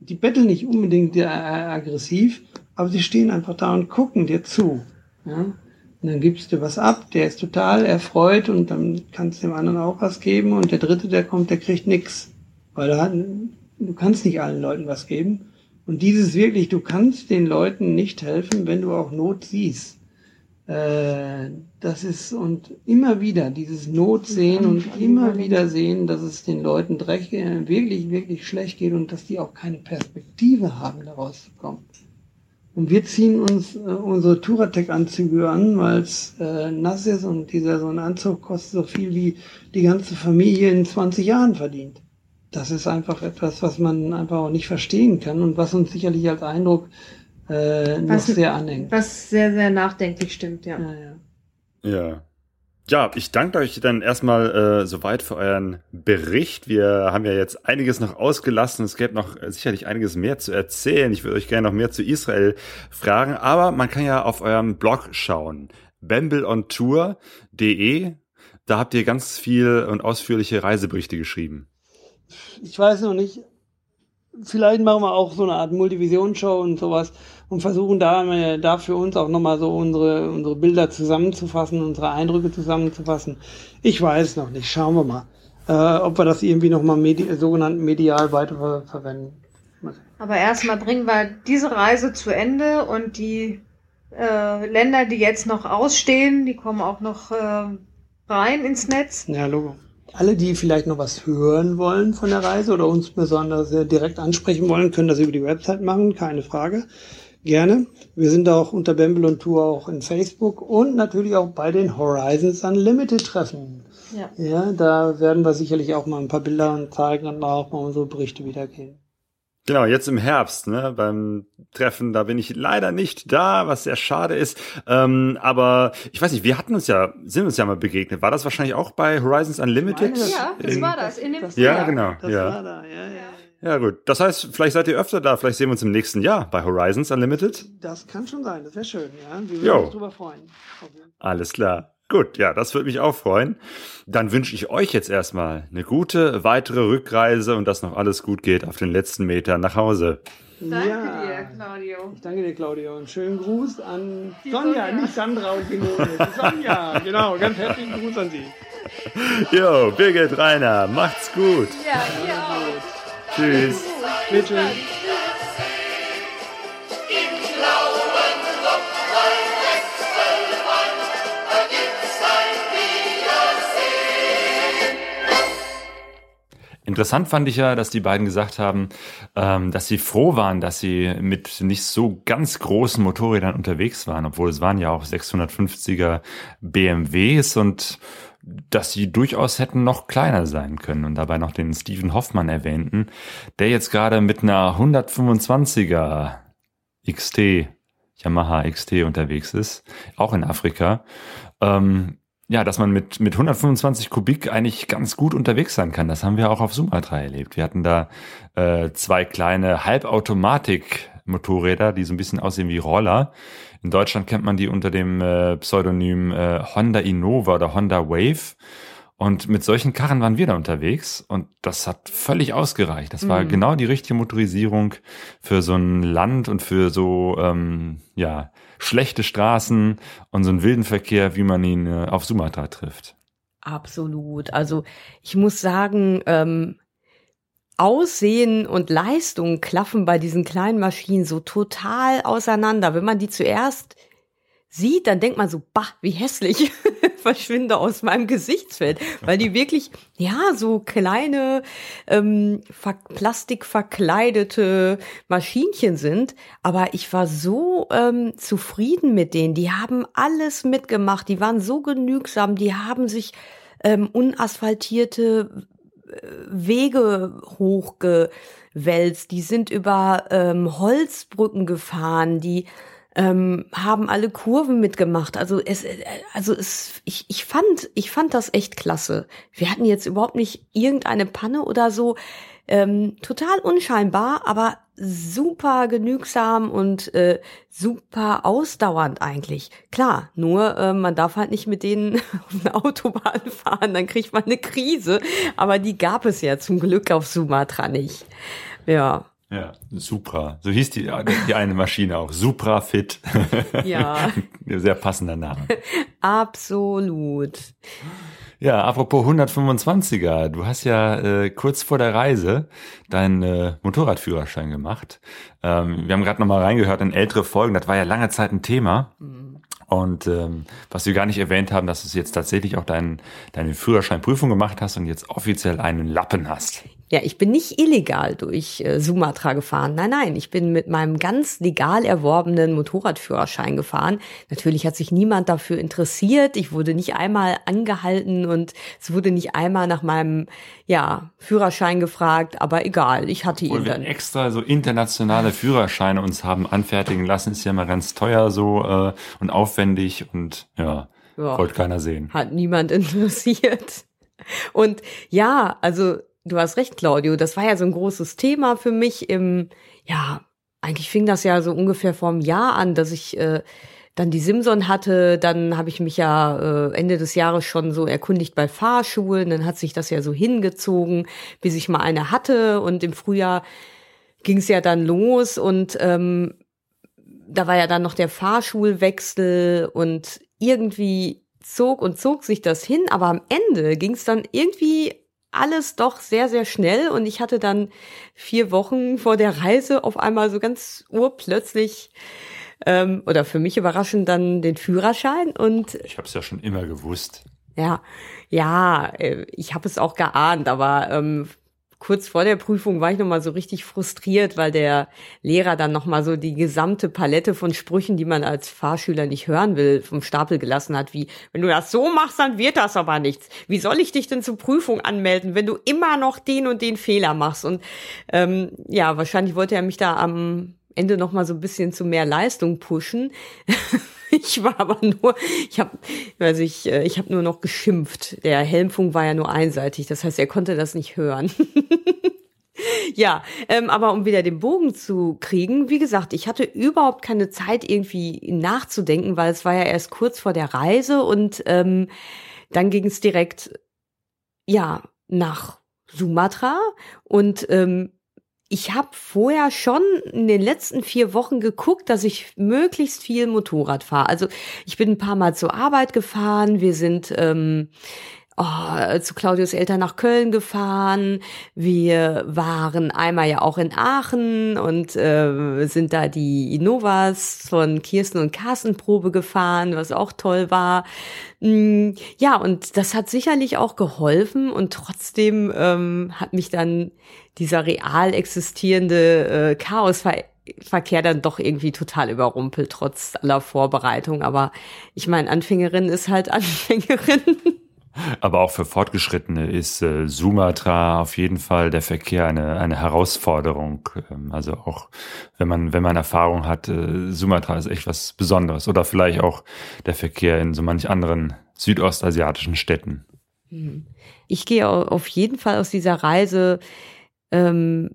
Die betteln nicht unbedingt äh, aggressiv, aber sie stehen einfach da und gucken dir zu. Ja? Und dann gibst du was ab, der ist total erfreut und dann kannst du dem anderen auch was geben und der dritte, der kommt, der kriegt nix. Weil du kannst nicht allen Leuten was geben. Und dieses wirklich, du kannst den Leuten nicht helfen, wenn du auch Not siehst. Äh, das ist und immer wieder dieses Not sehen und immer wieder sehen, dass es den Leuten äh, wirklich, wirklich schlecht geht und dass die auch keine Perspektive haben, daraus zu kommen. Und wir ziehen uns äh, unsere Touratec-Anzüge an, weil es äh, nass ist und dieser so ein Anzug kostet so viel wie die ganze Familie in 20 Jahren verdient. Das ist einfach etwas, was man einfach auch nicht verstehen kann und was uns sicherlich als Eindruck äh, noch was, sehr anhängt. Was sehr, sehr nachdenklich stimmt, ja. Ja, ja. ja. ja ich danke euch dann erstmal äh, soweit für euren Bericht. Wir haben ja jetzt einiges noch ausgelassen. Es gäbe noch sicherlich einiges mehr zu erzählen. Ich würde euch gerne noch mehr zu Israel fragen, aber man kann ja auf eurem Blog schauen. bambleontour.de. Da habt ihr ganz viel und ausführliche Reiseberichte geschrieben. Ich weiß noch nicht, vielleicht machen wir auch so eine Art Multivision-Show und sowas und versuchen da, da für uns auch nochmal so unsere, unsere Bilder zusammenzufassen, unsere Eindrücke zusammenzufassen. Ich weiß noch nicht, schauen wir mal, äh, ob wir das irgendwie nochmal medi sogenannt medial weiterverwenden. Aber erstmal bringen wir diese Reise zu Ende und die äh, Länder, die jetzt noch ausstehen, die kommen auch noch äh, rein ins Netz. Ja, Logo. Alle, die vielleicht noch was hören wollen von der Reise oder uns besonders äh, direkt ansprechen wollen, können das über die Website machen, keine Frage. Gerne. Wir sind auch unter Bamble und Tour auch in Facebook und natürlich auch bei den Horizons Unlimited Treffen. Ja. Ja, da werden wir sicherlich auch mal ein paar Bilder zeigen und auch mal unsere Berichte wiedergehen. Genau, jetzt im Herbst, ne, beim Treffen, da bin ich leider nicht da, was sehr schade ist. Ähm, aber ich weiß nicht, wir hatten uns ja, sind uns ja mal begegnet. War das wahrscheinlich auch bei Horizons Unlimited? Ja, das In- war das. In dem Ja, genau. Das ja. war da, ja, ja. Ja, gut. Das heißt, vielleicht seid ihr öfter da, vielleicht sehen wir uns im nächsten Jahr bei Horizons Unlimited. Das kann schon sein, das wäre schön, ja. Wir würden Jo. uns drüber freuen. Alles klar. Gut, ja, das würde mich auch freuen. Dann wünsche ich euch jetzt erstmal eine gute weitere Rückreise und dass noch alles gut geht auf den letzten Metern nach Hause. Danke ja. dir, Claudio. Ich danke dir, Claudio. Und schönen Gruß an Die Sonja, Sonja. nicht Sandra und Simone. Sonja, genau. Ganz herzlichen Gruß an Sie. <laughs> Jo, Birgit Rainer, macht's gut. Ja, ihr auch. Tschüss. Bitte. Interessant fand ich ja, dass die beiden gesagt haben, ähm, dass sie froh waren, dass sie mit nicht so ganz großen Motorrädern unterwegs waren, obwohl es waren ja auch 650er BMWs und dass sie durchaus hätten noch kleiner sein können und dabei noch den Steven Hoffmann erwähnten, der jetzt gerade mit einer 125er XT, Yamaha XT unterwegs ist, auch in Afrika. Ähm, ja, dass man mit, mit 125 Kubik eigentlich ganz gut unterwegs sein kann. Das haben wir auch auf Sumatra erlebt. Wir hatten da äh, zwei kleine Halbautomatik-Motorräder, die so ein bisschen aussehen wie Roller. In Deutschland kennt man die unter dem äh, Pseudonym äh, Honda Innova oder Honda Wave. Und mit solchen Karren waren wir da unterwegs und das hat völlig ausgereicht. Das war genau die richtige Motorisierung für so ein Land und für so ähm, ja schlechte Straßen und so einen wilden Verkehr, wie man ihn äh, auf Sumatra trifft. Absolut. Also ich muss sagen, ähm, Aussehen und Leistung klaffen bei diesen kleinen Maschinen so total auseinander. Wenn man die zuerst sieht, dann denkt man so, bah, wie hässlich, <laughs> verschwinde aus meinem Gesichtsfeld, weil die wirklich, ja, so kleine, ähm, ver plastikverkleidete Maschinchen sind. Aber ich war so ähm, zufrieden mit denen. Die haben alles mitgemacht. Die waren so genügsam. Die haben sich ähm, unasphaltierte Wege hochgewälzt, die sind über ähm, Holzbrücken gefahren, die ähm, haben alle Kurven mitgemacht. Also es, äh, also es, ich, ich fand, ich fand das echt klasse. Wir hatten jetzt überhaupt nicht irgendeine Panne oder so. Ähm, total unscheinbar, aber super genügsam und äh, super ausdauernd eigentlich. Klar, nur äh, man darf halt nicht mit denen <laughs> auf eine Autobahn fahren, dann kriegt man eine Krise. Aber die gab es ja zum Glück auf Sumatra nicht. Ja, Ja, Supra. So hieß die, die eine Maschine auch. Supra Fit. ja, <laughs> Sehr passender Name. absolut. Ja, apropos 125er, du hast ja äh, kurz vor der Reise deinen äh, Motorradführerschein gemacht. Ähm, wir haben gerade nochmal reingehört in ältere Folgen, das war ja lange Zeit ein Thema. Und ähm, was wir gar nicht erwähnt haben, dass du jetzt tatsächlich auch deinen, deine Führerscheinprüfung gemacht hast und jetzt offiziell einen Lappen hast. Ja, ich bin nicht illegal durch äh, Sumatra gefahren. Nein, nein, ich bin mit meinem ganz legal erworbenen Motorradführerschein gefahren. Natürlich hat sich niemand dafür interessiert. Ich wurde nicht einmal angehalten und es wurde nicht einmal nach meinem ja, Führerschein gefragt, aber egal, ich hatte ihn dann. extra so internationale Führerscheine uns haben anfertigen lassen, ist ja mal ganz teuer so äh, und aufwendig und ja, Ja. wollte keiner sehen. Hat niemand <laughs> interessiert. Und ja, also du hast recht, Claudio, das war ja so ein großes Thema für mich im, ja, eigentlich fing das ja so ungefähr vor einem Jahr an, dass ich äh, dann die Simson hatte, dann habe ich mich ja äh, Ende des Jahres schon so erkundigt bei Fahrschulen, dann hat sich das ja so hingezogen, bis ich mal eine hatte. Und im Frühjahr ging es ja dann los. Und ähm, da war ja dann noch der Fahrschulwechsel. Und irgendwie zog und zog sich das hin, aber am Ende ging es dann irgendwie alles doch sehr, sehr schnell und ich hatte dann vier Wochen vor der Reise auf einmal so ganz urplötzlich ähm, oder für mich überraschend dann den Führerschein und Ich habe es ja schon immer gewusst. ja, ja, äh, ich habe es auch geahnt, aber ähm, kurz vor der Prüfung war ich noch mal so richtig frustriert, weil der Lehrer dann noch mal so die gesamte Palette von Sprüchen, die man als Fahrschüler nicht hören will, vom Stapel gelassen hat, wie wenn du das so machst, dann wird das aber nichts. Wie soll ich dich denn zur Prüfung anmelden, wenn du immer noch den und den Fehler machst? Und ähm, ja, wahrscheinlich wollte er mich da am Ende noch mal so ein bisschen zu mehr Leistung pushen. <laughs> Ich war aber nur, ich habe, also ich, äh, ich habe nur noch geschimpft. Der Helmfunk war ja nur einseitig, das heißt, er konnte das nicht hören. <laughs> ja, ähm, aber um wieder den Bogen zu kriegen, wie gesagt, ich hatte überhaupt keine Zeit irgendwie nachzudenken, weil es war ja erst kurz vor der Reise und ähm, dann ging es direkt, ja, nach Sumatra und ähm, ich habe vorher schon in den letzten vier Wochen geguckt, dass ich möglichst viel Motorrad fahre. Also ich bin ein paar Mal zur Arbeit gefahren. Wir sind ähm, oh, zu Claudius Eltern nach Köln gefahren. Wir waren einmal ja auch in Aachen und äh, sind da die Innovas von Kirsten und Carsten Probe gefahren, was auch toll war. Mm, Ja, und das hat sicherlich auch geholfen und trotzdem ähm, hat mich dann dieser real existierende äh, Chaosverkehr dann doch irgendwie total überrumpelt, trotz aller Vorbereitung. Aber ich meine, Anfängerin ist halt <laughs> Anfängerin. Aber auch für Fortgeschrittene ist äh, Sumatra auf jeden Fall der Verkehr eine, eine Herausforderung. Ähm, also auch wenn man, wenn man Erfahrung hat, äh, Sumatra ist echt was Besonderes. Oder vielleicht auch der Verkehr in so manch anderen südostasiatischen Städten. Ich gehe au- auf jeden Fall aus dieser Reise ähm,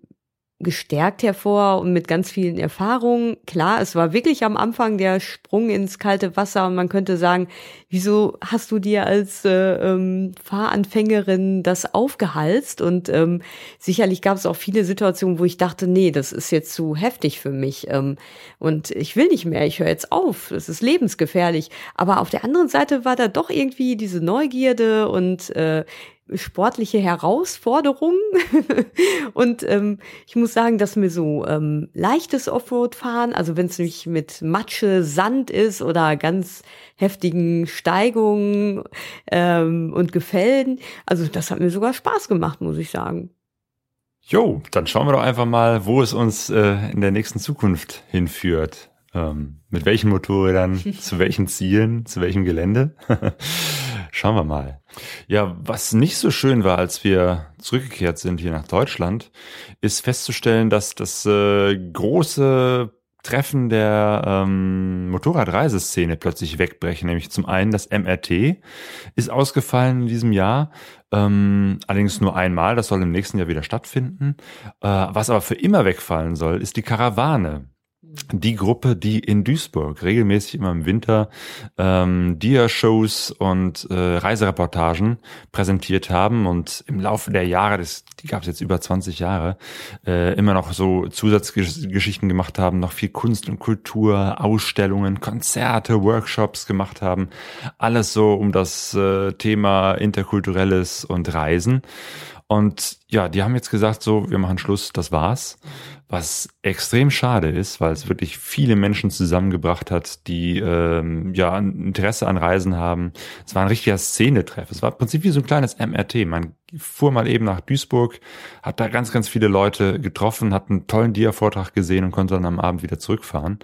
gestärkt hervor und mit ganz vielen Erfahrungen. Klar, es war wirklich am Anfang der Sprung ins kalte Wasser und man könnte sagen, wieso hast du dir als äh, ähm, Fahranfängerin das aufgehalst? Und ähm, sicherlich gab es auch viele Situationen, wo ich dachte, nee, das ist jetzt zu heftig für mich ähm, und ich will nicht mehr, ich höre jetzt auf, das ist lebensgefährlich. Aber auf der anderen Seite war da doch irgendwie diese Neugierde und äh, sportliche Herausforderung. <laughs> und ähm, ich muss sagen, dass mir so ähm, leichtes Offroad-Fahren, also wenn es nicht mit Matsche, Sand ist oder ganz heftigen Steigungen ähm, und Gefällen, also das hat mir sogar Spaß gemacht, muss ich sagen. Jo, dann schauen wir doch einfach mal, wo es uns äh, in der nächsten Zukunft hinführt. Ähm, mit welchen Motorrädern, <laughs> zu welchen Zielen, zu welchem Gelände. <laughs> schauen wir mal. Ja, was nicht so schön war, als wir zurückgekehrt sind hier nach Deutschland, ist festzustellen, dass das äh, große Treffen der ähm, Motorradreiseszene plötzlich wegbrechen. Nämlich zum einen das MRT ist ausgefallen in diesem Jahr, ähm, allerdings nur einmal, das soll im nächsten Jahr wieder stattfinden. Äh, was aber für immer wegfallen soll, ist die Karawane. Die Gruppe, die in Duisburg regelmäßig immer im Winter ähm, Dia-Shows und äh, Reisereportagen präsentiert haben und im Laufe der Jahre, das, die gab es jetzt über 20 Jahre, äh, immer noch so Zusatzgeschichten gemacht haben, noch viel Kunst und Kultur, Ausstellungen, Konzerte, Workshops gemacht haben, alles so um das äh, Thema Interkulturelles und Reisen. Und ja, die haben jetzt gesagt, so, wir machen Schluss, das war's. Was extrem schade ist, weil es wirklich viele Menschen zusammengebracht hat, die ähm, ja Interesse an Reisen haben. Es war ein richtiger Szenetreff. Es war im Prinzip wie so ein kleines MRT. Man fuhr mal eben nach Duisburg, hat da ganz, ganz viele Leute getroffen, hat einen tollen Dia-Vortrag gesehen und konnte dann am Abend wieder zurückfahren.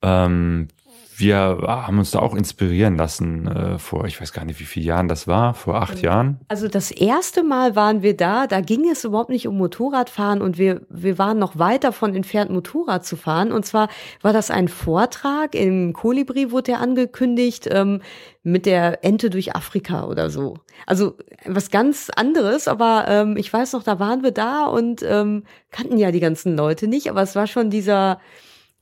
Ähm, wir haben uns da auch inspirieren lassen äh, vor, ich weiß gar nicht, wie viele Jahren das war, vor acht Jahren. Also das erste Mal waren wir da, da ging es überhaupt nicht um Motorradfahren und wir, wir waren noch weit davon entfernt, Motorrad zu fahren. Und zwar war das ein Vortrag, im Kolibri wurde der angekündigt, ähm, mit der Ente durch Afrika oder so. Also was ganz anderes, aber ähm, ich weiß noch, da waren wir da und ähm, kannten ja die ganzen Leute nicht, aber es war schon dieser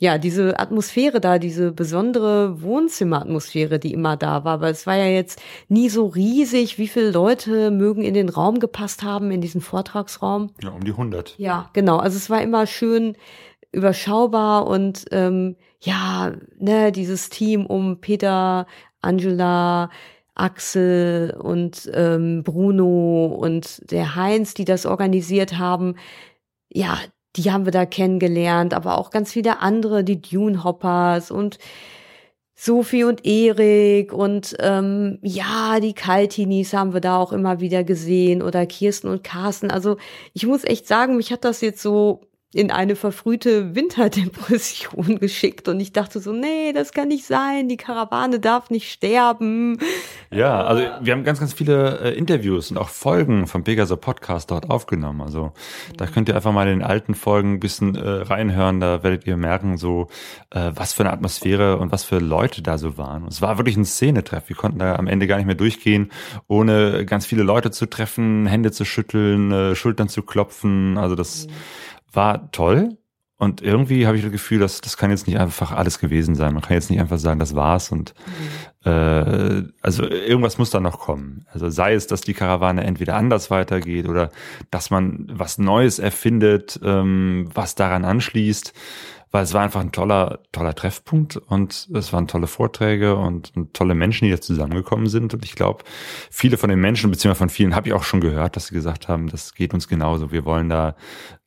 ja, diese Atmosphäre da, diese besondere Wohnzimmeratmosphäre, die immer da war, weil es war ja jetzt nie so riesig, wie viele Leute mögen in den Raum gepasst haben, in diesen Vortragsraum. Ja, um die 100. Ja, genau. Also es war immer schön überschaubar und ähm, ja, ne, dieses Team um Peter, Angela, Axel und ähm, Bruno und der Heinz, die das organisiert haben, ja, die haben wir da kennengelernt, aber auch ganz viele andere, die Dune Hoppers und Sophie und Erik und ähm, ja, die Kaltinis haben wir da auch immer wieder gesehen oder Kirsten und Carsten. Also ich muss echt sagen, mich hat das jetzt so in eine verfrühte Winterdepression <laughs> geschickt und ich dachte so, nee, das kann nicht sein, die Karawane darf nicht sterben. Ja, also wir haben ganz, ganz viele äh, Interviews und auch Folgen vom Pegasus Podcast dort aufgenommen. Also da könnt ihr einfach mal in den alten Folgen ein bisschen äh, reinhören, da werdet ihr merken, so äh, was für eine Atmosphäre und was für Leute da so waren. Und es war wirklich ein Szenetreff. Wir konnten da am Ende gar nicht mehr durchgehen, ohne ganz viele Leute zu treffen, Hände zu schütteln, äh, Schultern zu klopfen. Also das mhm war toll. Und irgendwie habe ich das Gefühl, dass das kann jetzt nicht einfach alles gewesen sein. Man kann jetzt nicht einfach sagen, das war's und mhm. äh, also irgendwas muss da noch kommen. Also sei es, dass die Karawane entweder anders weitergeht oder dass man was Neues erfindet, ähm, was daran anschließt weil es war einfach ein toller, toller Treffpunkt und es waren tolle Vorträge und, und tolle Menschen, die da zusammengekommen sind. Und ich glaube, viele von den Menschen, beziehungsweise von vielen, habe ich auch schon gehört, dass sie gesagt haben, das geht uns genauso. Wir wollen da,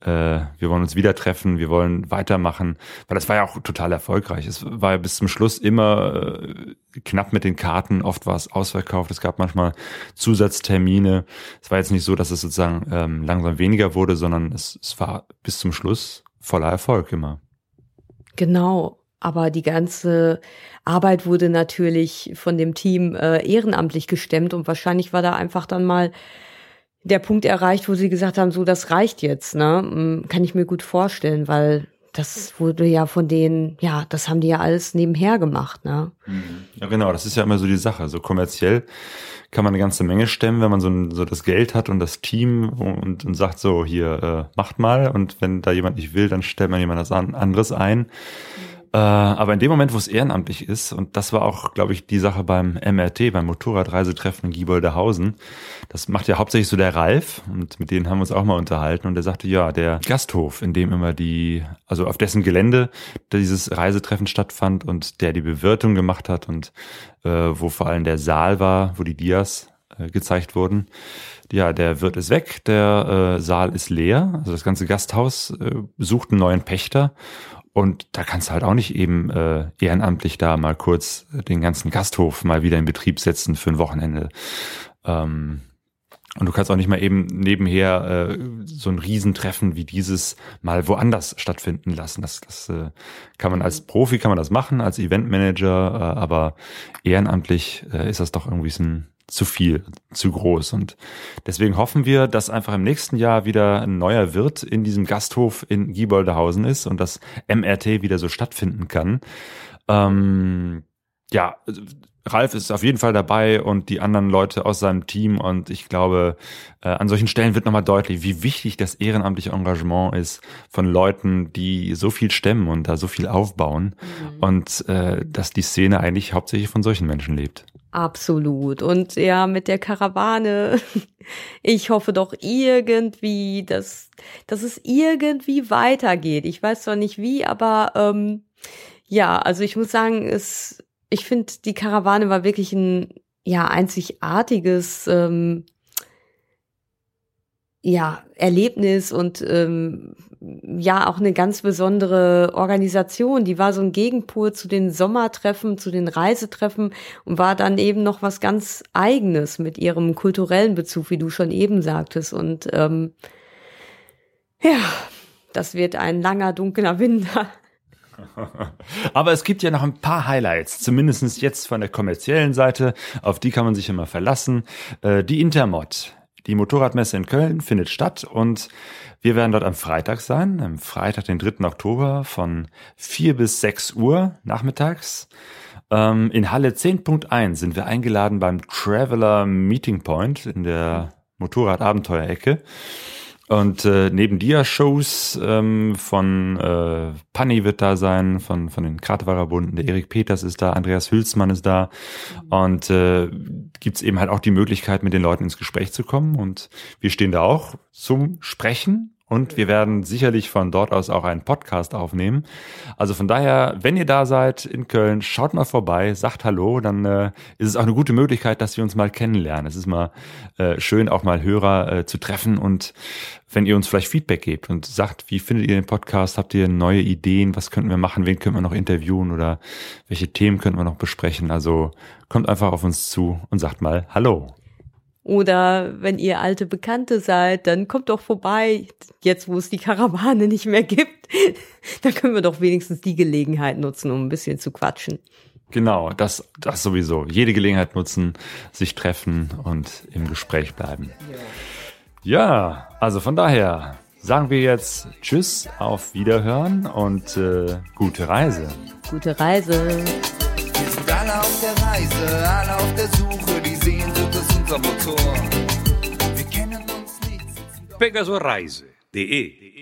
äh, wir wollen uns wieder treffen, wir wollen weitermachen, weil das war ja auch total erfolgreich. Es war ja bis zum Schluss immer äh, knapp mit den Karten, oft war es ausverkauft, es gab manchmal Zusatztermine. Es war jetzt nicht so, dass es sozusagen ähm, langsam weniger wurde, sondern es, es war bis zum Schluss voller Erfolg immer. Genau. Aber die ganze Arbeit wurde natürlich von dem Team äh, ehrenamtlich gestemmt und wahrscheinlich war da einfach dann mal der Punkt erreicht, wo sie gesagt haben, so das reicht jetzt, ne? Hm, kann ich mir gut vorstellen, weil das wurde ja von denen, ja, das haben die ja alles nebenher gemacht, ne? Mhm. Ja, genau, das ist ja immer so die Sache. So kommerziell kann man eine ganze Menge stemmen, wenn man so, so das Geld hat und das Team und, und sagt so, hier, äh, macht mal. Und wenn da jemand nicht will, dann stellt man jemand anderes ein. Mhm. Äh, aber in dem Moment, wo es ehrenamtlich ist, und das war auch, glaube ich, die Sache beim MRT, beim Motorradreisetreffen in Gieboldehausen, das macht ja hauptsächlich so der Ralf, und mit denen haben wir uns auch mal unterhalten, und der sagte, ja, der Gasthof, in dem immer die, also auf dessen Gelände dieses Reisetreffen stattfand und der die Bewirtung gemacht hat und äh, wo vor allem der Saal war, wo die Dias äh, gezeigt wurden. Ja, der Wirt ist weg, der äh, Saal ist leer, also das ganze Gasthaus äh, sucht einen neuen Pächter und da kannst du halt auch nicht eben äh, ehrenamtlich da mal kurz den ganzen Gasthof mal wieder in Betrieb setzen für ein Wochenende. Ähm, und du kannst auch nicht mal eben nebenher äh, so ein Riesentreffen wie dieses mal woanders stattfinden lassen. Das, das äh, kann man als Profi kann man das machen, als Eventmanager, äh, aber ehrenamtlich äh, ist das doch irgendwie so ein zu viel, zu groß. Und deswegen hoffen wir, dass einfach im nächsten Jahr wieder ein neuer Wirt in diesem Gasthof in Gieboldehausen ist und das MRT wieder so stattfinden kann. Ähm, ja, Ralf ist auf jeden Fall dabei und die anderen Leute aus seinem Team und ich glaube, äh, an solchen Stellen wird nochmal deutlich, wie wichtig das ehrenamtliche Engagement ist von Leuten, die so viel stemmen und da so viel aufbauen mhm. und äh, dass die Szene eigentlich hauptsächlich von solchen Menschen lebt. Absolut. Und ja, mit der Karawane, <laughs> ich hoffe doch irgendwie, dass, dass es irgendwie weitergeht. Ich weiß zwar nicht wie, aber ähm, ja, also ich muss sagen, es, ich finde, die Karawane war wirklich ein ja einzigartiges ähm, ja, Erlebnis und ähm, ja auch eine ganz besondere Organisation. Die war so ein Gegenpol zu den Sommertreffen, zu den Reisetreffen und war dann eben noch was ganz Eigenes mit ihrem kulturellen Bezug, wie du schon eben sagtest. Und ähm, ja, das wird ein langer, dunkler Winter. <laughs> Aber es gibt ja noch ein paar Highlights, zumindest jetzt von der kommerziellen Seite. Auf die kann man sich immer verlassen. Äh, die Intermod die Motorradmesse in Köln findet statt und wir werden dort am Freitag sein, am Freitag, den 3. Oktober von 4 bis 6 Uhr nachmittags. Ähm, in Halle 10.1 sind wir eingeladen beim Traveler Meeting Point in der Motorrad-Abenteuer-Ecke. Und äh, neben Dia-Shows ähm, von äh, Panni wird da sein, von, von den Kratewarer-Bunden, der Erik Peters ist da, Andreas Hülsmann ist da. Und äh, gibt eben halt auch die Möglichkeit, mit den Leuten ins Gespräch zu kommen. Und wir stehen da auch zum Sprechen Und wir werden sicherlich von dort aus auch einen Podcast aufnehmen. Also von daher, wenn ihr da seid in Köln, schaut mal vorbei, sagt Hallo, dann äh, ist es auch eine gute Möglichkeit, dass wir uns mal kennenlernen. Es ist mal äh, schön, auch mal Hörer äh, zu treffen und wenn ihr uns vielleicht Feedback gebt und sagt, wie findet ihr den Podcast? Habt ihr neue Ideen? Was könnten wir machen? Wen können wir noch interviewen oder welche Themen könnten wir noch besprechen? Also kommt einfach auf uns zu und sagt mal Hallo. Oder wenn ihr alte Bekannte seid, dann kommt doch vorbei, jetzt wo es die Karawane <laughs> nicht mehr gibt. dann können wir doch wenigstens die Gelegenheit nutzen, um ein bisschen zu quatschen. Genau, das, das sowieso. Jede Gelegenheit nutzen, sich treffen und im Gespräch bleiben. Ja, also von daher sagen wir jetzt Tschüss, auf Wiederhören und äh, gute Reise. Gute Reise. Wir sind alle auf der Reise, alle auf der Suche, die Sehnsucht ist unser Motor. Wir kennen uns nicht. Pegasoreise.de